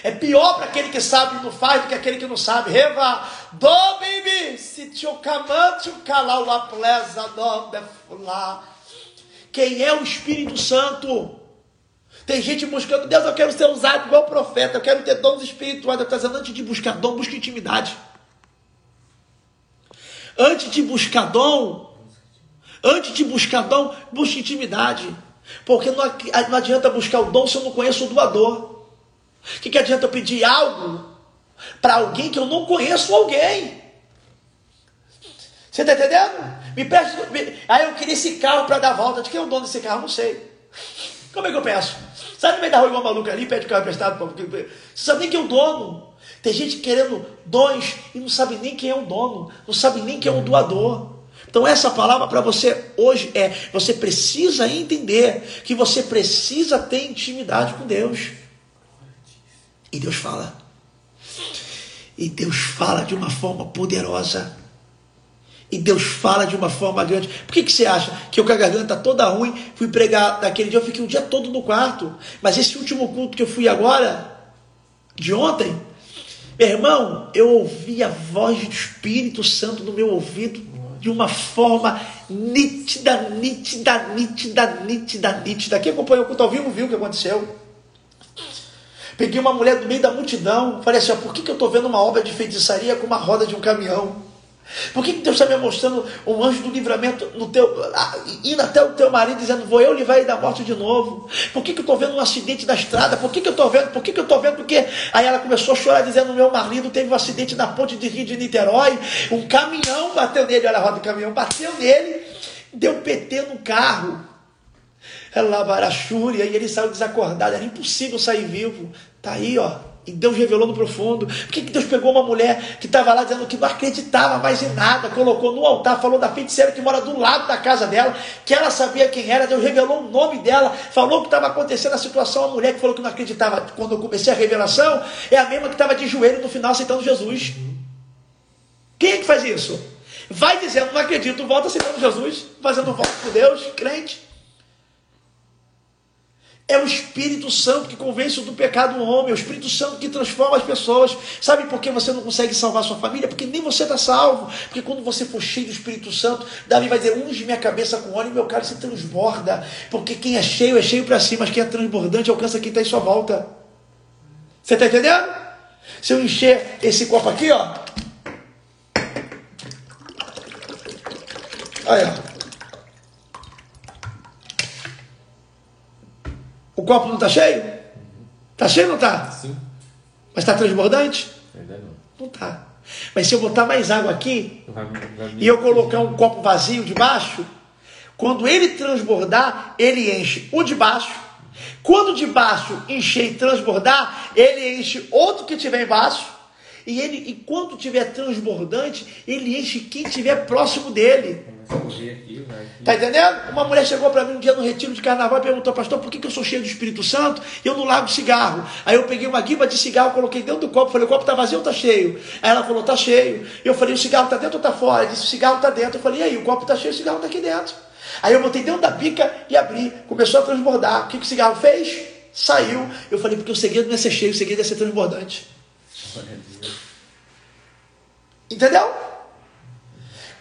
É pior para aquele que sabe e não faz do que aquele que não sabe. Reva, do baby, se te camante o calau a plesa Quem é o Espírito Santo? Tem gente buscando, Deus, eu quero ser usado igual profeta, eu quero ter dons espirituais. Dizendo, antes de buscar dom, busca intimidade. Antes de buscar dom, antes de buscar dom, busca intimidade. Porque não adianta buscar o dom se eu não conheço o doador. O que, que adianta eu pedir algo para alguém que eu não conheço alguém? Você está entendendo? Me preste. Me... Aí eu queria esse carro para dar volta. De quem é o dono desse carro? Não sei. Como é que eu peço? Sai no meio da rua igual maluco ali, pede o carro emprestado. Você sabe nem quem é o dono. Tem gente querendo dons e não sabe nem quem é o dono, não sabe nem quem é o doador. Então, essa palavra para você hoje é: você precisa entender que você precisa ter intimidade com Deus. E Deus fala. E Deus fala de uma forma poderosa. E Deus fala de uma forma grande. Por que, que você acha que eu com a garganta toda ruim fui pregar naquele dia? Eu fiquei o dia todo no quarto. Mas esse último culto que eu fui agora, de ontem, meu irmão, eu ouvi a voz do Espírito Santo no meu ouvido de uma forma nítida, nítida, nítida, nítida, nítida. Quem acompanhou o culto ao vivo viu o que aconteceu. Peguei uma mulher do meio da multidão, falei assim: ó, por que, que eu estou vendo uma obra de feitiçaria com uma roda de um caminhão? Por que, que Deus está me mostrando um anjo do livramento no teu, indo até o teu marido dizendo, vou eu livrar ele da morte de novo? Por que, que eu estou vendo um acidente da estrada? Por que, que eu estou vendo? Por que, que eu estou vendo? Porque aí ela começou a chorar dizendo, meu marido teve um acidente na ponte de Rio de Niterói, um caminhão bateu nele, olha a roda do caminhão, bateu nele, deu PT no carro. Ela lavarachúria e ele saiu desacordado, era impossível sair vivo. Tá aí, ó. E Deus revelou no profundo. Por que, Deus pegou uma mulher que estava lá dizendo que não acreditava mais em nada, colocou no altar, falou da feiticeira que mora do lado da casa dela, que ela sabia quem era, Deus revelou o nome dela, falou o que estava acontecendo na situação. A mulher que falou que não acreditava quando eu comecei a revelação é a mesma que estava de joelho no final aceitando Jesus. Quem é que faz isso? Vai dizendo, não acredito, volta aceitando Jesus, fazendo voto por Deus, crente. É o Espírito Santo que convence do pecado o homem, é o Espírito Santo que transforma as pessoas. Sabe por que você não consegue salvar sua família? Porque nem você está salvo. Porque quando você for cheio do Espírito Santo, Davi vai dizer: unge minha cabeça com óleo e meu cálice transborda. Porque quem é cheio é cheio para si, mas quem é transbordante alcança quem está em sua volta. Você está entendendo? Se eu encher esse copo aqui, ó. Aí, ó. Copo não está cheio? Está cheio ou não está? Sim. Mas está transbordante? Ainda não. Não está. Mas se eu botar mais água aqui Vai- vai me- e eu colocar um copo vazio de baixo, quando ele transbordar, ele enche o de baixo. Quando o de baixo encher e transbordar, ele enche outro que tiver embaixo. E ele, enquanto tiver transbordante, ele enche quem tiver próximo dele. Tá entendendo? Uma mulher chegou para mim um dia no retiro de carnaval e perguntou, pastor, por que, que eu sou cheio do Espírito Santo e eu não largo cigarro? Aí eu peguei uma guiba de cigarro, coloquei dentro do copo, falei, o copo tá vazio ou tá cheio? Aí ela falou, tá cheio. Eu falei, o cigarro tá dentro ou tá fora? Ela disse, o cigarro tá dentro. Eu falei, e aí, o copo tá cheio, o cigarro tá aqui dentro. Aí eu botei dentro da pica e abri, começou a transbordar. O que, que o cigarro fez? Saiu. Eu falei, porque o segredo não é ser cheio, o segredo é ser transbordante. Entendeu?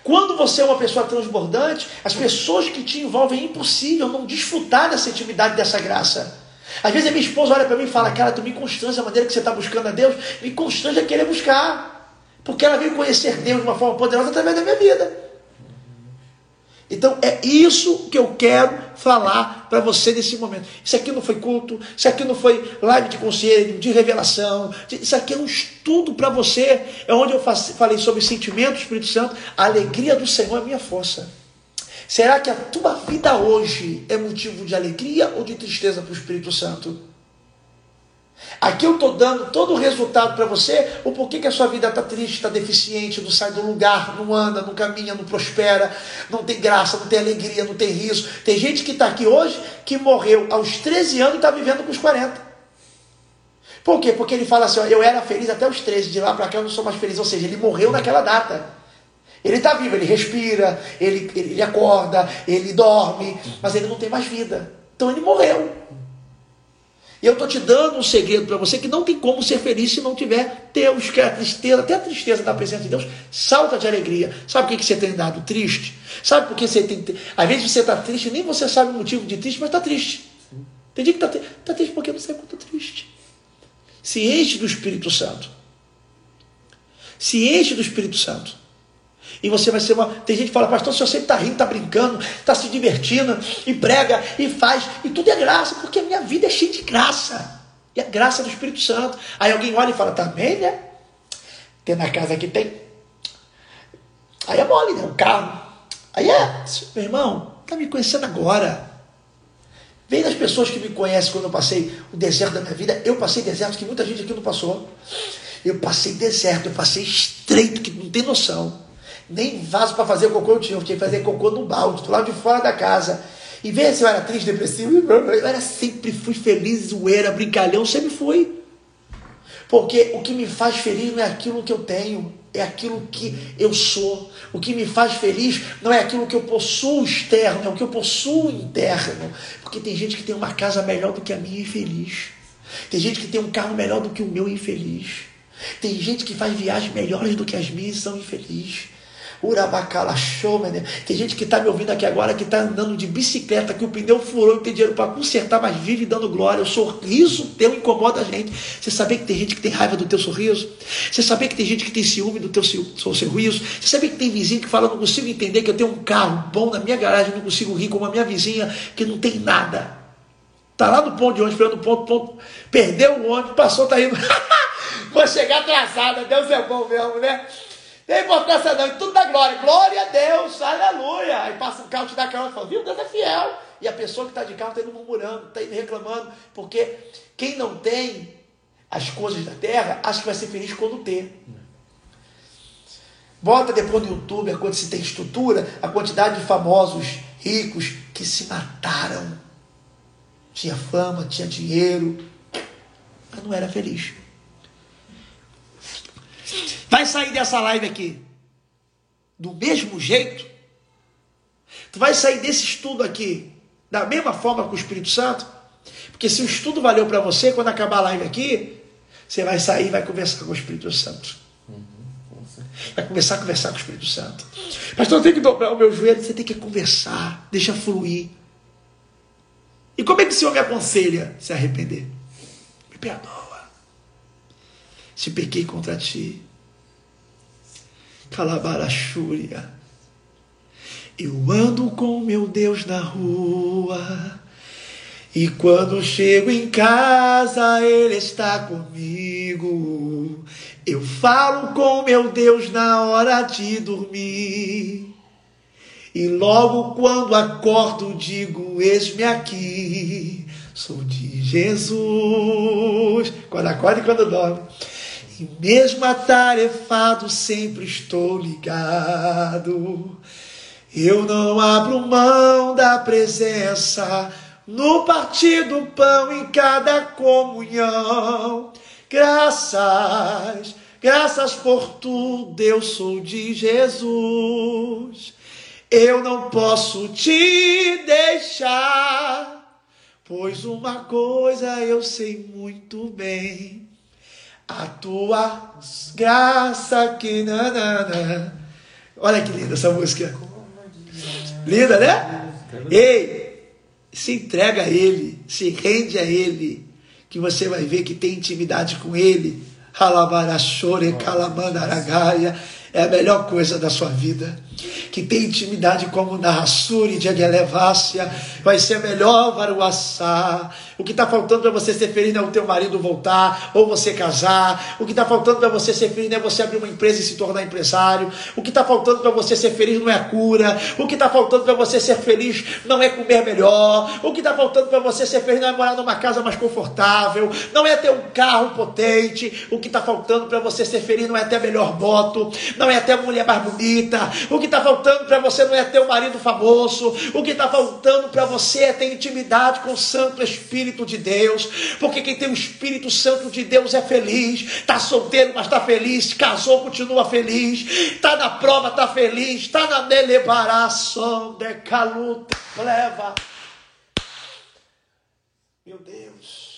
Quando você é uma pessoa transbordante, as pessoas que te envolvem é impossível não desfrutar dessa intimidade, dessa graça. Às vezes a minha esposa olha para mim e fala, cara, tu me constrange a maneira que você está buscando a Deus, me constrange a querer buscar. Porque ela veio conhecer Deus de uma forma poderosa através da minha vida. Então é isso que eu quero falar para você nesse momento. Isso aqui não foi culto, isso aqui não foi live de conselho, de revelação. Isso aqui é um estudo para você. É onde eu falei sobre sentimento do Espírito Santo. A alegria do Senhor é minha força. Será que a tua vida hoje é motivo de alegria ou de tristeza para o Espírito Santo? Aqui eu estou dando todo o resultado para você, o porquê que a sua vida está triste, está deficiente, não sai do lugar, não anda, não caminha, não prospera, não tem graça, não tem alegria, não tem riso. Tem gente que está aqui hoje que morreu aos 13 anos e está vivendo com os 40. Por quê? Porque ele fala assim: ó, eu era feliz até os 13, de lá para cá eu não sou mais feliz. Ou seja, ele morreu naquela data. Ele está vivo, ele respira, ele, ele acorda, ele dorme, mas ele não tem mais vida. Então ele morreu. E eu estou te dando um segredo para você que não tem como ser feliz se não tiver Deus, que é a tristeza, até a tristeza da presença de Deus, salta de alegria. Sabe por que você tem dado triste? Sabe por que você tem. Às vezes você está triste, nem você sabe o motivo de triste, mas está triste. Tem dia que está tá triste porque não sabe quanto está triste. Se enche do Espírito Santo. Se enche do Espírito Santo. E você vai ser uma. Tem gente que fala, pastor, se você está rindo, está brincando, está se divertindo, e prega, e faz, e tudo é graça, porque a minha vida é cheia de graça. E a graça do Espírito Santo. Aí alguém olha e fala, também, né? Tem na casa que tem. Aí é mole, né? Um carro. Aí é, meu irmão, está me conhecendo agora. Vem das pessoas que me conhecem quando eu passei o deserto da minha vida. Eu passei deserto que muita gente aqui não passou. Eu passei deserto, eu passei estreito, que não tem noção. Nem vaso para fazer cocô eu tinha, eu tinha que fazer cocô no balde, do lado de fora da casa. E veja se eu era triste, depressivo, eu era sempre fui feliz, zoeira, brincalhão, sempre fui. Porque o que me faz feliz não é aquilo que eu tenho, é aquilo que eu sou. O que me faz feliz não é aquilo que eu possuo externo, é o que eu possuo interno. Porque tem gente que tem uma casa melhor do que a minha infeliz. Tem gente que tem um carro melhor do que o meu infeliz. Tem gente que faz viagens melhores do que as minhas e são infelizes. Tem gente que está me ouvindo aqui agora que está andando de bicicleta, que o pneu furou e tem dinheiro para consertar, mas vive dando glória. O sorriso teu incomoda a gente. Você sabia que tem gente que tem raiva do teu sorriso? Você sabia que tem gente que tem ciúme do teu sorriso? Você sabia que tem vizinho que fala, não consigo entender que eu tenho um carro bom na minha garagem, não consigo rir como a minha vizinha que não tem nada. Tá lá no ponto de ônibus, esperando o ponto, ponto, perdeu o ônibus, passou, tá indo. Vou chegar atrasada, Deus é bom mesmo, né? Tem importância não, tudo dá glória. Glória a Deus, aleluia. Aí passa um carro, te dá carro e fala, viu, Deus é fiel. E a pessoa que está de carro está indo murmurando, está indo reclamando, porque quem não tem as coisas da terra, acha que vai ser feliz quando ter. Bota depois no YouTube, quando se tem estrutura, a quantidade de famosos ricos que se mataram. Tinha fama, tinha dinheiro, mas não era feliz. Vai sair dessa live aqui do mesmo jeito? Tu vai sair desse estudo aqui da mesma forma com o Espírito Santo? Porque se o estudo valeu para você, quando acabar a live aqui, você vai sair e vai conversar com o Espírito Santo. Vai começar a conversar com o Espírito Santo. Pastor, eu tenho que dobrar o meu joelho. Você tem que conversar, deixa fluir. E como é que o Senhor me aconselha? Se arrepender. Me perdoa. Se pequei contra ti. Calabarachúria. Eu ando com meu Deus na rua. E quando chego em casa, Ele está comigo. Eu falo com meu Deus na hora de dormir. E logo quando acordo, digo: Eis-me aqui, sou de Jesus. Quando acorda e quando dorme. E mesmo atarefado, sempre estou ligado. Eu não abro mão da presença no partir do pão em cada comunhão. Graças, graças por tudo, eu sou de Jesus. Eu não posso te deixar, pois uma coisa eu sei muito bem. A tua graça que nanana. Olha que linda essa música. Linda, né? Ei, se entrega a Ele, se rende a Ele, que você vai ver que tem intimidade com Ele. Alabarachore, calamandaragaia, é a melhor coisa da sua vida que tem intimidade como Rassuri de Aguelevácia, vai ser melhor Varuaçá. O que está faltando para você ser feliz não é o teu marido voltar ou você casar. O que está faltando para você ser feliz não é você abrir uma empresa e se tornar empresário. O que está faltando para você ser feliz não é a cura. O que está faltando para você ser feliz não é comer melhor. O que está faltando para você ser feliz não é morar numa casa mais confortável. Não é ter um carro potente. O que está faltando para você ser feliz não é ter melhor moto. Não é ter mulher mais bonita. O que está faltando para você não é ter um marido famoso. O que está faltando para você é ter intimidade com o Santo Espírito de Deus, porque quem tem o Espírito Santo de Deus é feliz, está solteiro, mas está feliz, casou, continua feliz, está na prova, está feliz, está na deliberação de caluta, leva. Meu Deus.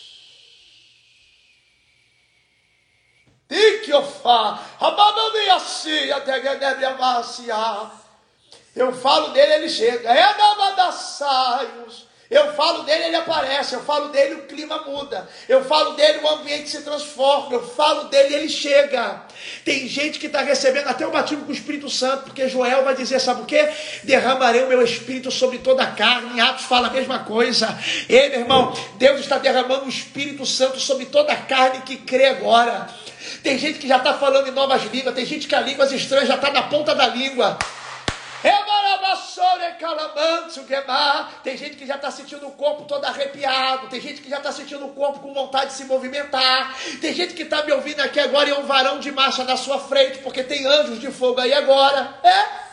Eu falo dele, ele chega. É da saios. Eu falo dele, ele aparece. Eu falo dele, o clima muda. Eu falo dele, o ambiente se transforma. Eu falo dele, ele chega. Tem gente que está recebendo até o batismo com o Espírito Santo, porque Joel vai dizer: sabe o que? Derramarei o meu Espírito sobre toda a carne. Em Atos fala a mesma coisa. Ei, meu irmão, Deus está derramando o Espírito Santo sobre toda a carne que crê agora. Tem gente que já está falando em novas línguas. Tem gente que a línguas estranhas já está na ponta da língua. Tem gente que já está sentindo o corpo todo arrepiado. Tem gente que já está sentindo o corpo com vontade de se movimentar. Tem gente que está me ouvindo aqui agora e é um varão de marcha na sua frente, porque tem anjos de fogo aí agora. É?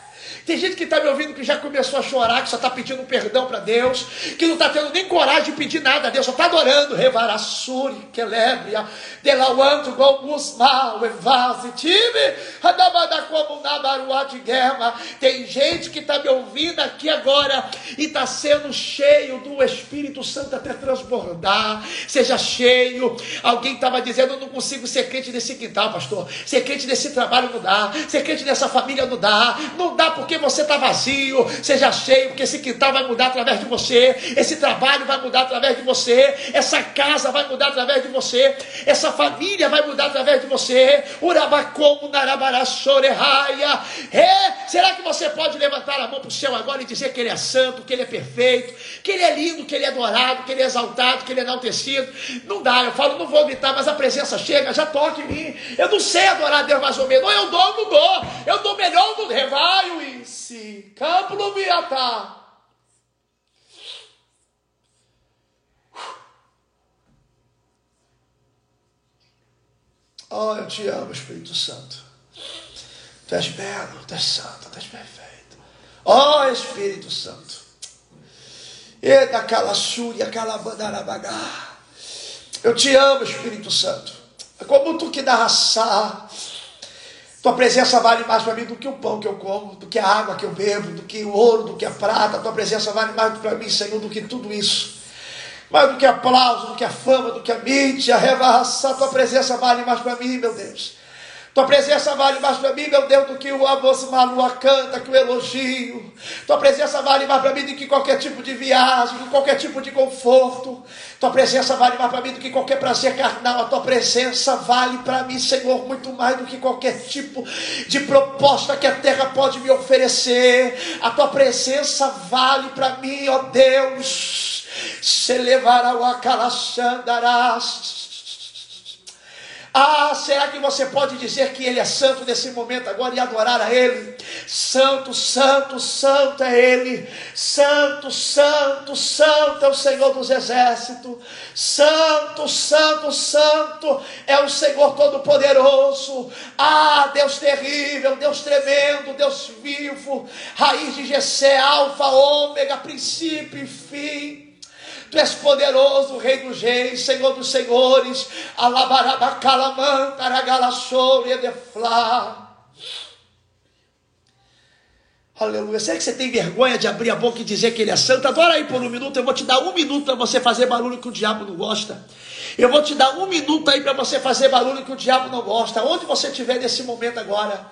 Tem gente que está me ouvindo que já começou a chorar, que só está pedindo perdão para Deus, que não está tendo nem coragem de pedir nada a Deus, só está adorando. Revarassuri, Kelebria, Delawanto, Gomusma, Evase, Time, Adabada como Nabarua de guerra. Tem gente que está me ouvindo aqui agora e está sendo cheio do Espírito Santo até transbordar. Seja cheio. Alguém estava dizendo: Eu não consigo ser crente nesse quintal, pastor. Ser crente nesse trabalho não dá. Ser crente nessa família não dá. Não dá porque porque você está vazio, seja cheio, porque esse quintal vai mudar através de você, esse trabalho vai mudar através de você, essa casa vai mudar através de você, essa família vai mudar através de você. Urabacomo narabaraçorehaia. É, será que você pode levantar a mão para o céu agora e dizer que ele é santo, que ele é perfeito, que ele é lindo, que ele é adorado, que ele é exaltado, que ele é enaltecido? Não dá, eu falo, não vou gritar, mas a presença chega, já toca em mim. Eu não sei adorar Deus mais ou menos, ou eu dou ou não dou, eu dou melhor ou não revaio e si. Biatá. Oh, eu te amo, Espírito Santo. Tu és belo, tu és santo, tu és perfeito. Oh, Espírito Santo. E da calaçúria, calabandarabagá. Eu te amo, Espírito Santo. É como tu que dá raça tua presença vale mais para mim do que o pão que eu como, do que a água que eu bebo, do que o ouro, do que a prata. Tua presença vale mais para mim, Senhor, do que tudo isso. Mais do que aplauso, do que a fama, do que a mídia, a revaça. Tua presença vale mais para mim, meu Deus. Tua presença vale mais para mim, meu Deus, do que o amor malua canta, que o elogio. Tua presença vale mais para mim do que qualquer tipo de viagem, do que qualquer tipo de conforto. Tua presença vale mais para mim do que qualquer prazer carnal. A tua presença vale para mim, Senhor, muito mais do que qualquer tipo de proposta que a terra pode me oferecer. A tua presença vale para mim, ó Deus. Se levará o acalaxandarás Ah, será que você pode dizer que Ele é santo nesse momento agora e adorar a Ele? Santo, santo, santo é Ele. Santo, santo, santo é o Senhor dos Exércitos. Santo, santo, santo é o Senhor Todo-Poderoso. Ah, Deus terrível, Deus tremendo, Deus vivo, raiz de Gessé, Alfa, Ômega, princípio e fim. Tu és poderoso, Rei dos Reis, Senhor dos Senhores. Aleluia. Será que você tem vergonha de abrir a boca e dizer que ele é santo? Adora aí por um minuto. Eu vou te dar um minuto para você fazer barulho que o diabo não gosta. Eu vou te dar um minuto aí para você fazer barulho que o diabo não gosta. Onde você estiver nesse momento agora.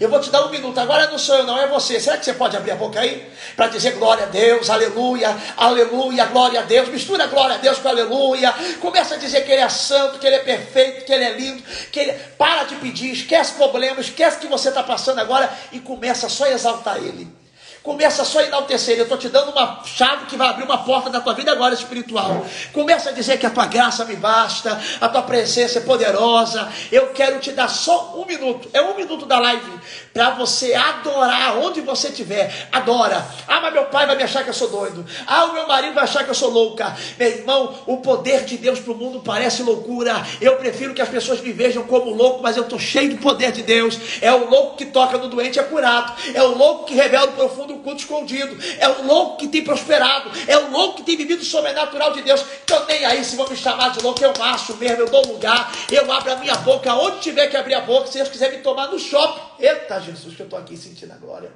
Eu vou te dar um minuto, agora não sou eu, não, é você. Será que você pode abrir a boca aí? Para dizer glória a Deus, aleluia, aleluia, glória a Deus. Mistura glória a Deus com aleluia. Começa a dizer que Ele é santo, que Ele é perfeito, que Ele é lindo. Que ele... Para de pedir, esquece problemas, esquece o que você está passando agora e começa só a exaltar Ele. Começa só a enaltecer. Eu estou te dando uma chave que vai abrir uma porta da tua vida agora espiritual. Começa a dizer que a tua graça me basta, a tua presença é poderosa. Eu quero te dar só um minuto. É um minuto da live para você adorar onde você estiver. Adora. Ah, mas meu pai vai me achar que eu sou doido. Ah, o meu marido vai achar que eu sou louca. Meu irmão, o poder de Deus para o mundo parece loucura. Eu prefiro que as pessoas me vejam como louco, mas eu estou cheio do poder de Deus. É o louco que toca no doente é curado. É o louco que revela o profundo do culto escondido. É o louco que tem prosperado. É o louco que tem vivido o sobrenatural de Deus. Então, nem aí se vão me chamar de louco, eu macho mesmo, eu dou lugar. Eu abro a minha boca, onde tiver que abrir a boca. Se Deus quiser me tomar no shopping. Eita, Jesus, que eu estou aqui sentindo a glória.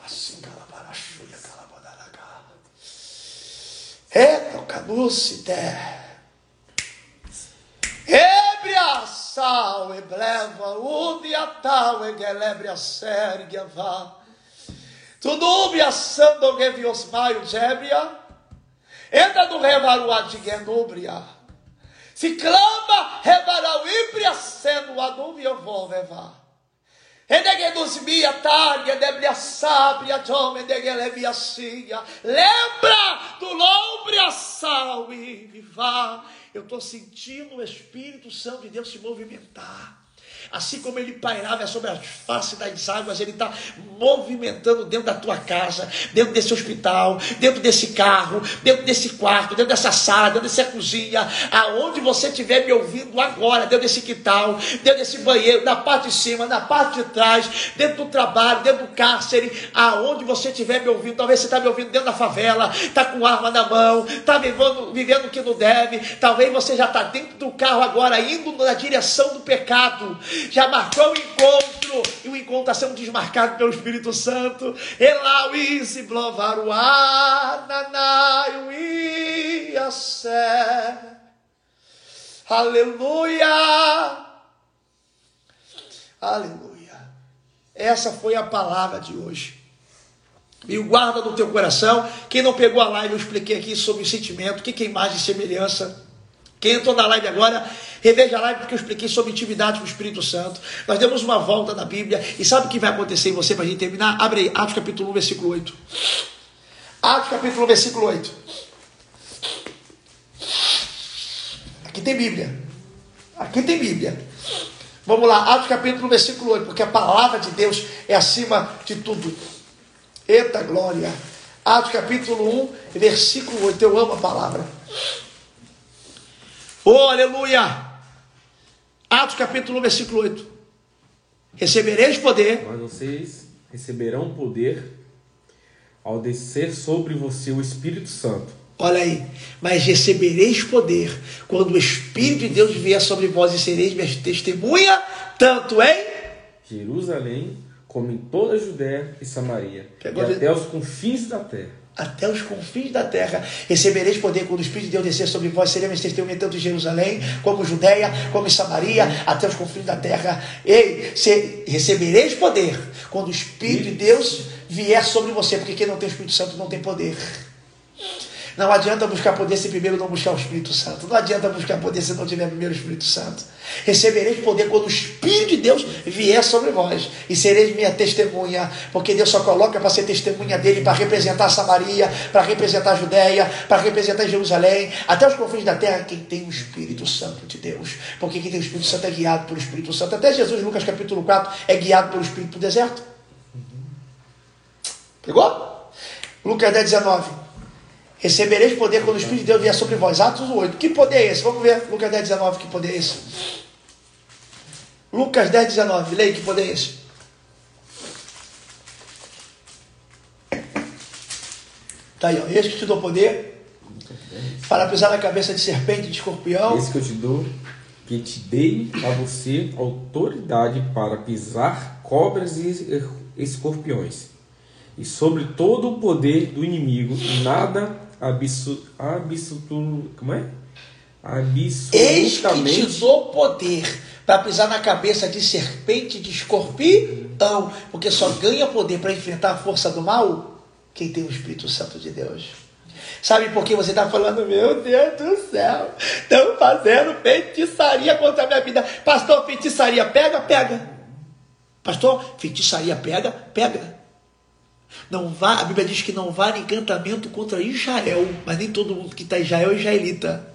Faço assim, calabarachuia, calabodaraca. Eita, o canucité. Ebriaçal, ebleva, udiatal, egelebria, sérgia, vá. Tunúbia, sando, gébria. Entra no revaruá de genúbria. Se clama, revarau, íbria, sendo, adúbia, eu vou levar. Enegenusmia, targa, debria, sábia, jome, degelevia, cia. Lembra do lombre, sal e vivar. Eu estou sentindo o Espírito Santo de Deus se movimentar. Assim como ele pairava sobre a face das águas, ele está movimentando dentro da tua casa, dentro desse hospital, dentro desse carro, dentro desse quarto, dentro dessa sala, dentro dessa cozinha, aonde você estiver me ouvindo agora, dentro desse quintal, dentro desse banheiro, na parte de cima, na parte de trás, dentro do trabalho, dentro do cárcere, aonde você estiver me ouvindo, talvez você está me ouvindo dentro da favela, está com arma na mão, está vivendo, vivendo o que não deve, talvez você já está dentro do carro agora, indo na direção do pecado já marcou o encontro, e o encontro está sendo desmarcado pelo Espírito Santo. Elauíse, blovaruá, nanai, sé. Aleluia! Aleluia! Essa foi a palavra de hoje. E guarda no teu coração. Quem não pegou a live, eu expliquei aqui sobre o sentimento, o que é imagem e semelhança. Quem entrou na live agora, reveja a live porque eu expliquei sobre intimidade com o Espírito Santo. Nós demos uma volta na Bíblia. E sabe o que vai acontecer em você para a gente terminar? Abre aí, Atos capítulo 1, versículo 8. Atos capítulo 1, versículo 8. Aqui tem Bíblia. Aqui tem Bíblia. Vamos lá, Atos capítulo 1, versículo 8. Porque a palavra de Deus é acima de tudo. Eita glória. Atos capítulo 1, versículo 8. Eu amo a palavra. Oh, aleluia! Atos capítulo 1, versículo 8. Recebereis poder. Mas vocês receberão poder ao descer sobre você o Espírito Santo. Olha aí, mas recebereis poder quando o Espírito de Deus vier sobre vós e sereis minhas testemunha, tanto em Jerusalém como em toda a Judéia e Samaria, Pegou e até os confins da terra até os confins da terra. Recebereis poder quando o Espírito de Deus descer sobre vós. Seremos testemunhas tanto em Jerusalém, como Judéia, como em Samaria, até os confins da terra. Ei, se, recebereis poder quando o Espírito de Deus vier sobre você, porque quem não tem o Espírito Santo não tem poder. Não adianta buscar poder se primeiro não buscar o Espírito Santo. Não adianta buscar poder se não tiver primeiro o Espírito Santo. Recebereis poder quando o Espírito de Deus vier sobre vós. E sereis minha testemunha. Porque Deus só coloca para ser testemunha dele, para representar Samaria, para representar Judéia, para representar Jerusalém, até os confins da terra, quem tem o Espírito Santo de Deus. Porque quem tem o Espírito Santo é guiado pelo Espírito Santo. Até Jesus, Lucas capítulo 4, é guiado pelo Espírito para o deserto. Pegou? Lucas 10, 19. Recebereis poder quando o Espírito de Deus vier sobre vós. Atos 8. Que poder é esse? Vamos ver. Lucas 10, 19. Que poder é esse? Lucas 10, 19. Leia que poder é esse? Está aí, ó. Eis que te dou poder para pisar na cabeça de serpente e de escorpião. Esse que eu te dou, que te dei a você autoridade para pisar cobras e escorpiões e sobre todo o poder do inimigo, nada absurdo, absurdo como é? Absolutamente. Eis que te dou poder para pisar na cabeça de serpente, de escorpião, porque só ganha poder para enfrentar a força do mal quem tem o Espírito Santo de Deus. Sabe por que você está falando, meu Deus do céu, estão fazendo feitiçaria contra a minha vida. Pastor, feitiçaria pega, pega. Pastor, feitiçaria pega, pega. Não vá, a Bíblia diz que não vale encantamento contra Israel, mas nem todo mundo que está em Israel é israelita.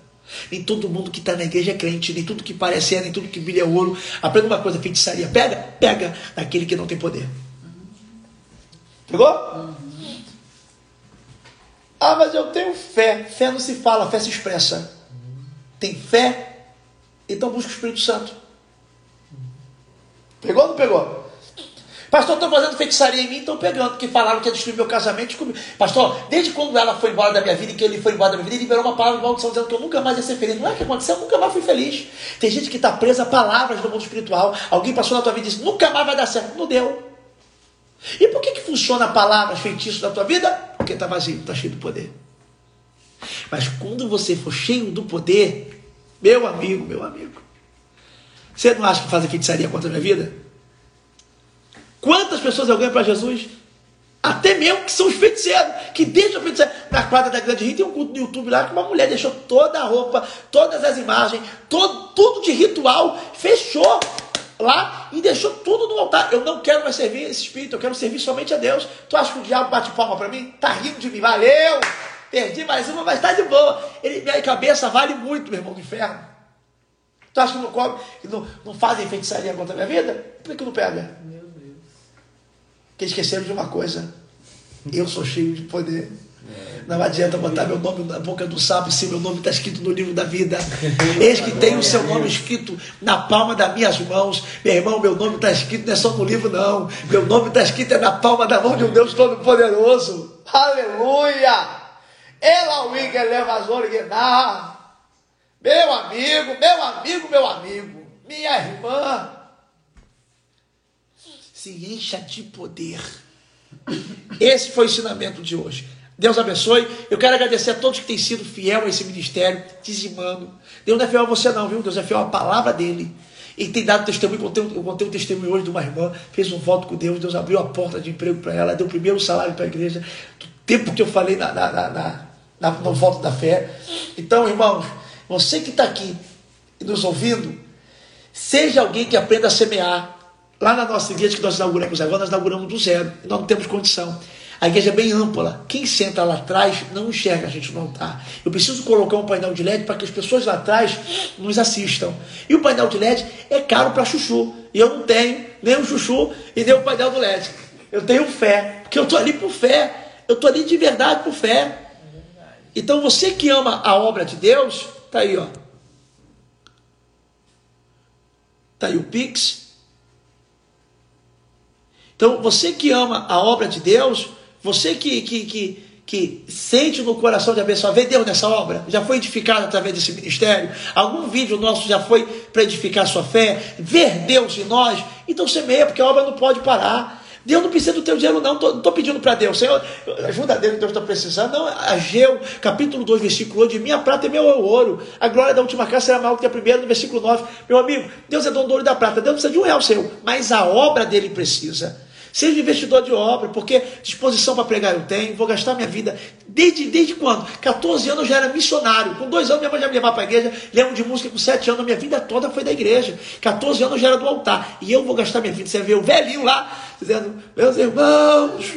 Nem todo mundo que está na igreja é crente, nem tudo que parece é, nem tudo que brilha é ouro. Aprenda uma coisa, feitiçaria. Pega, pega daquele que não tem poder. Pegou? Ah, mas eu tenho fé. Fé não se fala, fé se expressa. Tem fé? Então busca o Espírito Santo. Pegou ou não pegou? Pastor, estou fazendo feitiçaria em mim, estão pegando, que falaram que ia destruir meu casamento comigo. Pastor, desde quando ela foi embora da minha vida e que ele foi embora da minha vida, ele liberou uma palavra de maldição dizendo que eu nunca mais ia ser feliz. Não é que aconteceu, eu nunca mais fui feliz. Tem gente que está presa a palavras do mundo espiritual. Alguém passou na tua vida e disse, nunca mais vai dar certo. Não deu. E por que, que funciona palavras, feitiços na tua vida? Porque está vazio, está cheio de poder. Mas quando você for cheio do poder, meu amigo, meu amigo, você não acha que fazem feitiçaria contra a minha vida? Quantas pessoas eu ganho para Jesus? Até mesmo que são os feiticeiros, que deixam feiticeiro. Na quadra da Grande Rio tem um culto no YouTube lá que uma mulher deixou toda a roupa, todas as imagens, todo, tudo de ritual, fechou lá e deixou tudo no altar. Eu não quero mais servir esse espírito, eu quero servir somente a Deus. Tu acha que o diabo bate palma para mim? Tá rindo de mim, valeu! Perdi mais uma, mas tá de boa. Ele, minha cabeça vale muito, meu irmão do inferno. Tu acha que não que não, não fazem feitiçaria contra a minha vida? Por que, que não pega? Que esqueceram de uma coisa. Eu sou cheio de poder. Não adianta botar meu nome na boca do sapo se meu nome está escrito no livro da vida. Eis que tem o seu nome escrito na palma das minhas mãos. Meu irmão, meu nome está escrito não é só no livro, não. Meu nome está escrito é na palma da mão de um Deus Todo-Poderoso. Aleluia! Elauig elevazor Meu amigo, meu amigo, meu amigo, minha irmã, se encha de poder. Esse foi o ensinamento de hoje. Deus abençoe. Eu quero agradecer a todos que têm sido fiel a esse ministério, dizimando. Deus não é fiel a você, não, viu? Deus é fiel à palavra dele. E tem dado testemunho. Eu contei, um testemunho hoje de uma irmã, fez um voto com Deus, Deus abriu a porta de emprego para ela, deu o primeiro salário para a igreja. Do tempo que eu falei na, na, na, na, no voto da fé. Então, irmãos, você que está aqui nos ouvindo, seja alguém que aprenda a semear Lá na nossa igreja que nós inauguramos agora, nós inauguramos do zero. Nós não temos condição. A igreja é bem ampla. Quem senta lá atrás não enxerga a gente no altar. Eu preciso colocar um painel de LED para que as pessoas lá atrás nos assistam. E o painel de LED é caro para chuchu. E eu não tenho nem o chuchu e nem o painel do LED. Eu tenho fé, porque eu estou ali por fé. Eu estou ali de verdade por fé. Então você que ama a obra de Deus, tá aí, ó. Tá aí o Pix, então, você que ama a obra de Deus, você que, que, que, que sente no coração de abençoar, vê Deus nessa obra, já foi edificado através desse ministério, algum vídeo nosso já foi para edificar sua fé, ver Deus em nós, então semeia, porque a obra não pode parar. Deus não precisa do teu dinheiro, não. Não estou pedindo para Deus, Senhor, ajuda Deus, Deus está precisando. Não, Ageu, capítulo 2, versículo 8: Minha prata é meu ouro, a glória da última casa será maior que a primeira, no versículo 9. Meu amigo, Deus é dono do ouro e da prata, Deus não precisa de um real seu, mas a obra dele precisa. Seja investidor de obra, porque disposição para pregar eu tenho, vou gastar minha vida. Desde, desde quando? 14 anos eu já era missionário. Com dois anos minha mãe já me levava para a igreja. Lembro de música com 7 anos, minha vida toda foi da igreja. 14 anos eu já era do altar. E eu vou gastar minha vida. Você vê o velhinho lá, dizendo, meus irmãos.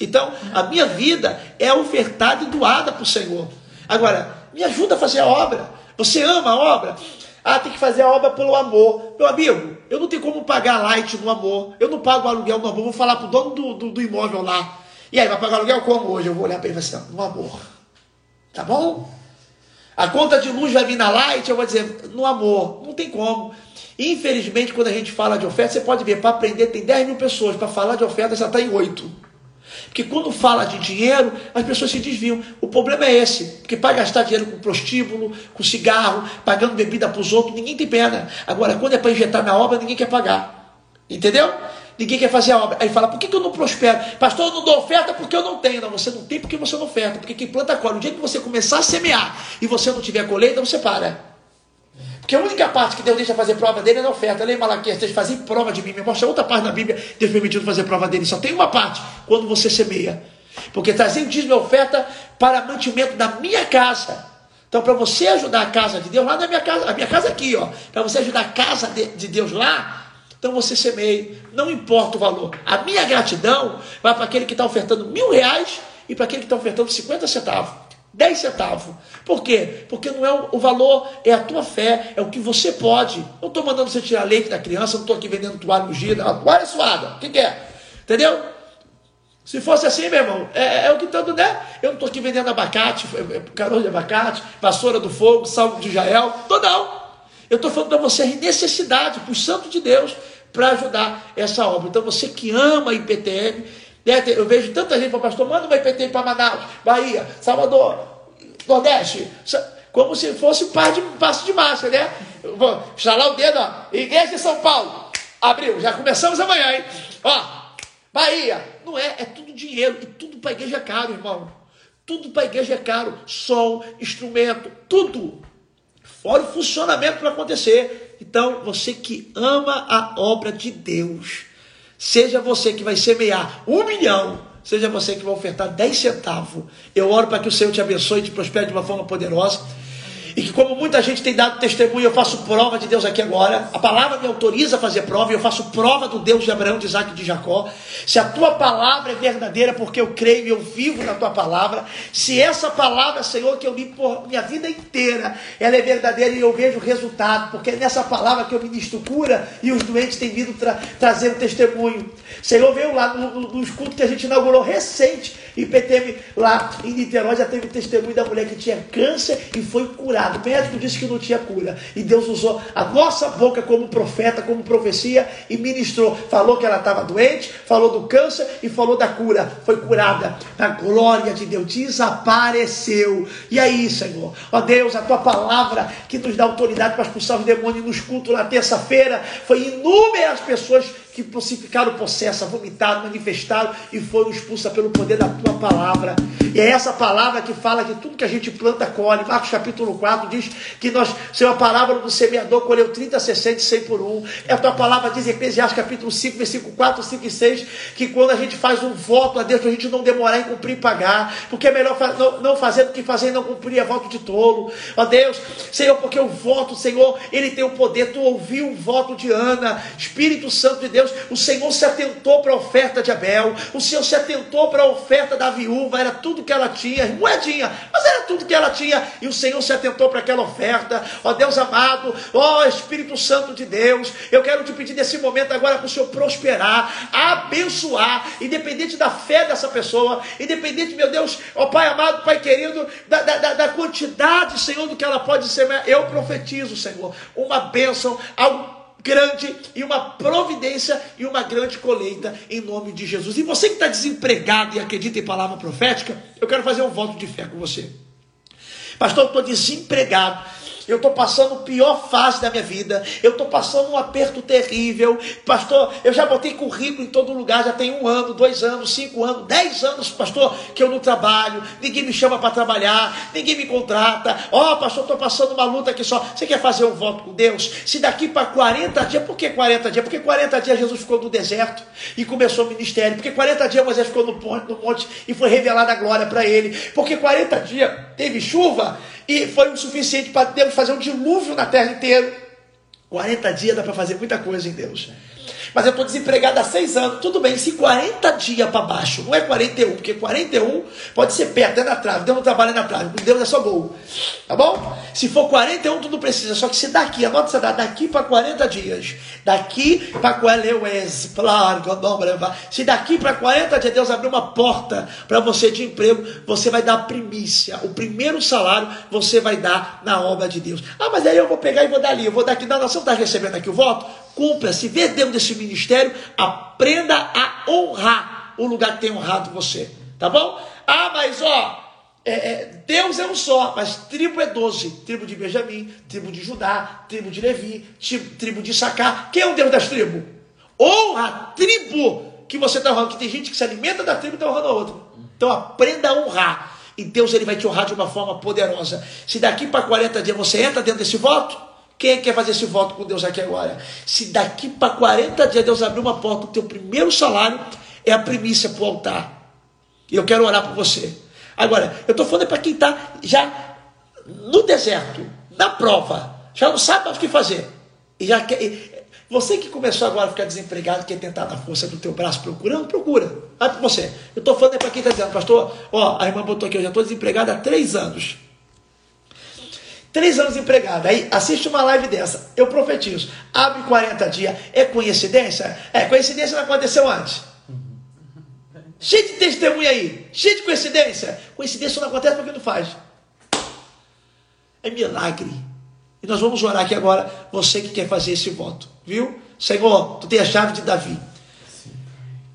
Então, a minha vida é ofertada e doada para o Senhor. Agora, me ajuda a fazer a obra. Você ama a obra? Ah, tem que fazer a obra pelo amor. Meu amigo, eu não tenho como pagar light no amor. Eu não pago aluguel no amor. Vou falar pro dono do, do, do imóvel lá. E aí, vai pagar aluguel como hoje? Eu vou olhar para ele e assim, no amor. Tá bom? A conta de luz vai vir na light, eu vou dizer, no amor. Não tem como. Infelizmente, quando a gente fala de oferta, você pode ver, para aprender tem 10 mil pessoas. Para falar de oferta, já está em 8. Porque quando fala de dinheiro, as pessoas se desviam. O problema é esse. Porque para gastar dinheiro com prostíbulo, com cigarro, pagando bebida para os outros, ninguém tem pena. Agora, quando é para injetar na obra, ninguém quer pagar. Entendeu? Ninguém quer fazer a obra. Aí fala, por que, que eu não prospero? Pastor, eu não dou oferta porque eu não tenho. Não, você não tem porque você não oferta. Porque quem planta colhe. O dia que você começar a semear e você não tiver colheita, você para. Porque a única parte que Deus deixa fazer prova dele é na oferta. Leia Malaquias, deixa fazer prova de mim. Me mostra outra parte da Bíblia, Deus permitindo fazer prova dele. Só tem uma parte, quando você semeia. Porque trazendo dízimo e oferta para mantimento da minha casa. Então, para você ajudar a casa de Deus, lá na minha casa, a minha casa aqui, ó, para você ajudar a casa de, de Deus lá, então você semeia. Não importa o valor. A minha gratidão vai para aquele que está ofertando mil reais e para aquele que está ofertando 50 centavos. 10 centavos. Por quê? Porque não é o, valor, é a tua fé, é o que você pode. Não estou mandando você tirar leite da criança, não estou aqui vendendo toalha ungida, a toalha é suada. O que, que é? Entendeu? Se fosse assim, meu irmão, é, é o que tanto, né? Eu não estou aqui vendendo abacate, é, é, caroço de abacate, vassoura do fogo, salvo de Jael. Tô não. Eu estou falando para você necessidade, para o santo de Deus, para ajudar essa obra. Então você que ama a IPTM? Eu vejo tanta gente, pastor, manda uma IPTM para Manaus, Bahia, Salvador, Nordeste, como se fosse um par de passo de massa, né? Vou estalar o dedo, ó. Igreja de São Paulo. Abriu, já começamos amanhã, hein? Ó, Bahia. Não é, é tudo dinheiro. E tudo para igreja é caro, irmão. Tudo para igreja é caro. Som, instrumento, tudo. Fora o funcionamento para acontecer. Então, você que ama a obra de Deus, seja você que vai semear um milhão, seja você que vai ofertar 10 centavos. Eu oro para que o Senhor te abençoe e te prospere de uma forma poderosa. E que, como muita gente tem dado testemunho, eu faço prova de Deus aqui agora. A palavra me autoriza a fazer prova, e eu faço prova do Deus de Abraão, de Isaac e de Jacó. Se a tua palavra é verdadeira, porque eu creio e eu vivo na tua palavra. Se essa palavra, Senhor, que eu li por minha vida inteira, ela é verdadeira e eu vejo o resultado, porque é nessa palavra que eu ministro cura e os doentes têm vindo tra trazendo testemunho. Senhor, veio lá no, no, nos cultos que a gente inaugurou recente, e PTM lá em Niterói já teve testemunho da mulher que tinha câncer e foi curada curado. O médico disse que não tinha cura. E Deus usou a nossa boca como profeta, como profecia e ministrou. Falou que ela estava doente, falou do câncer e falou da cura. Foi curada. A glória de Deus desapareceu. E aí, Senhor, ó Deus, a tua palavra que nos dá autoridade para expulsar os demônios nos cultos na terça-feira. Foi inúmeras pessoas que ficaram possessas, vomitaram, manifestaram e foram expulsas pelo poder da tua palavra. E é essa palavra que fala que tudo que a gente planta colhe. Marcos capítulo 4 diz que nós, Senhor, a palavra do semeador colheu 30, 60 e 100 por um. É a tua palavra diz em Eclesiastes capítulo 5, versículo 4, 5 e 6, que quando a gente faz um voto a Deus, a gente não demorar em cumprir e pagar, porque é melhor não fazer do que fazer e não cumprir, é voto de tolo. Ó Deus, Senhor, porque o voto, Senhor, ele tem o poder, tu ouviu o voto de Ana, Espírito Santo de Deus, O Senhor se atentou para a oferta de Abel, o Senhor se atentou para a oferta da viúva, era tudo que ela tinha, moedinha, mas era tudo que ela tinha, e o Senhor se atentou para aquela oferta, ó Deus amado, ó Espírito Santo de Deus, eu quero te pedir nesse momento agora para o Senhor prosperar, abençoar, independente da fé dessa pessoa, independente, meu Deus, ó Pai amado, Pai querido, da, da, da quantidade, Senhor, do que ela pode ser, eu profetizo, Senhor, uma bênção, algo grande e uma providência e uma grande colheita em nome de Jesus. E você que está desempregado e acredita em palavra profética, eu quero fazer um voto de fé com você. Pastor, eu estou desempregado eu estou passando a pior fase da minha vida, eu estou passando um aperto terrível. Pastor, eu já botei currículo em todo lugar, já tem um ano, dois anos, cinco anos, dez anos, pastor, que eu não trabalho, ninguém me chama para trabalhar, ninguém me contrata. Ó, oh, pastor, estou passando uma luta aqui só. Você quer fazer um voto com Deus? Se daqui para 40 dias, por que 40 dias? Porque 40 dias Jesus ficou no deserto e começou o ministério. Porque 40 dias Moisés ficou no monte e foi revelada a glória para ele. Porque 40 dias teve chuva e foi o suficiente para Deus fazer um dilúvio na terra inteira. 40 dias dá para fazer muita coisa em Deus. Mas eu estou desempregado há seis anos. Tudo bem, se 40 dias para baixo, não é 41, porque 41 pode ser perto, é na trave. Deus não trabalha na trave, Deus é só gol. Tá bom? Se for 41, tudo precisa. Só que se daqui, anota essa data, daqui para 40 dias, daqui para se daqui para 40 dias Deus abrir uma porta para você de emprego, você vai dar a primícia. O primeiro salário você vai dar na obra de Deus. Ah, mas aí eu vou pegar e vou dar ali, eu vou dar aqui. Não, você não está recebendo aqui o voto? Cumpra, se vê dentro desse ministério, aprenda a honrar o lugar que tem honrado você. Tá bom? Ah, mas ó, é, é, Deus é um só, mas tribo é doze. Tribo de Benjamim, tribo de Judá, tribo de Levi, tribo de Sacar. Quem é o Deus das tribos? Honra a tribo que você está honrando. Que tem gente que se alimenta da tribo e está honrando a outra. Então aprenda a honrar. E Deus ele vai te honrar de uma forma poderosa. Se daqui para 40 dias você entra dentro desse voto, quem é quer fazer esse voto com Deus aqui agora? Se daqui para 40 dias Deus abrir uma porta, o teu primeiro salário é a primícia para o altar. E eu quero orar por você. Agora, eu estou falando para quem está já no deserto, na prova, já não sabe mais o que fazer. E já quer, você que começou agora a ficar desempregado, quer tentar na força do teu braço procurando, procura. Vai para você. Eu estou falando para quem está dizendo, pastor, ó, a irmã botou aqui, eu já estou desempregado há três anos. Três anos empregado. Aí assiste uma live dessa. Eu profetizo. Abre 40 dias. É coincidência? É, coincidência não aconteceu antes. Cheio de testemunha aí. Cheio de coincidência. Coincidência não acontece porque não faz. É milagre. E nós vamos orar aqui agora. Você que quer fazer esse voto. Viu? Senhor, tu tem a chave de Davi.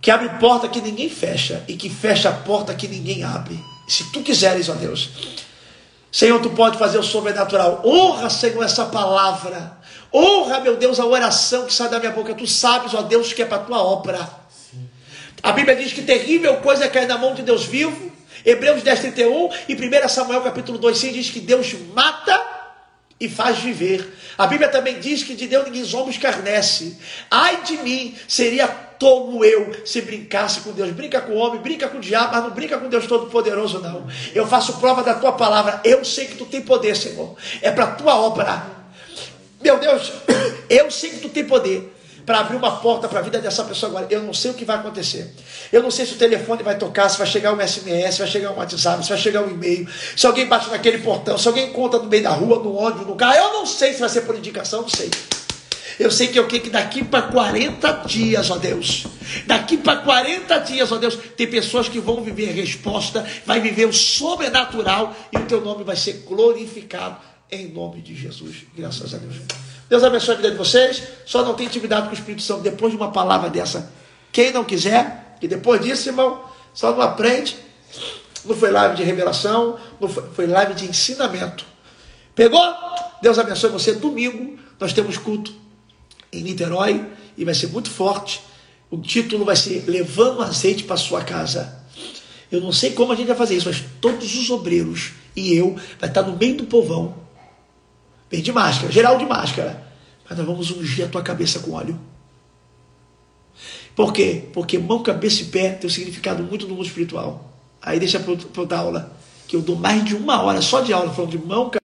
Que abre porta que ninguém fecha. E que fecha a porta que ninguém abre. Se tu quiseres, ó Deus. Senhor, tu pode fazer o sobrenatural. Honra, Senhor, essa palavra. Honra, meu Deus, a oração que sai da minha boca. Tu sabes, ó Deus, que é para a tua obra. Sim. A Bíblia diz que terrível coisa é cair na mão de Deus vivo. Hebreus 10, 31 e 1 Samuel capítulo 2, 6 diz que Deus mata e faz viver. A Bíblia também diz que de Deus ninguém zomba escarnece. Ai de mim, seria tolo eu se brincasse com Deus. Brinca com o homem, brinca com o diabo, mas não brinca com Deus Todo-Poderoso, não. Eu faço prova da tua palavra. Eu sei que tu tem poder, Senhor. É para tua obra. Meu Deus, eu sei que tu tem poder para abrir uma porta para a vida dessa pessoa agora. Eu não sei o que vai acontecer. Eu não sei se o telefone vai tocar, se vai chegar um SMS, se vai chegar um WhatsApp, se vai chegar um e-mail, se alguém bate naquele portão, se alguém conta no meio da rua, no ônibus, no carro. Eu não sei se vai ser por indicação, não sei. Eu sei que é o que? Que daqui para 40 dias, ó Deus. Daqui para 40 dias, ó Deus, tem pessoas que vão viver resposta, vai viver o sobrenatural e o teu nome vai ser glorificado em nome de Jesus. Graças a Deus. Deus abençoe a vida de vocês. Só não tem intimidade com o Espírito Santo depois de uma palavra dessa. Quem não quiser, e depois disso, irmão, só não aprende. Não foi live de revelação, não foi, foi live de ensinamento. Pegou? Deus abençoe você. Domingo nós temos culto em Niterói e vai ser muito forte. O título vai ser Levando Azeite para Sua Casa. Eu não sei como a gente vai fazer isso, mas todos os obreiros e eu vai estar no meio do povão. Bem de máscara, geral de máscara. Mas nós vamos ungir a tua cabeça com óleo. Por quê? Porque mão, cabeça e pé tem um significado muito no mundo espiritual. Aí deixa para outra aula, que eu dou mais de uma hora só de aula falando de mão, cabeça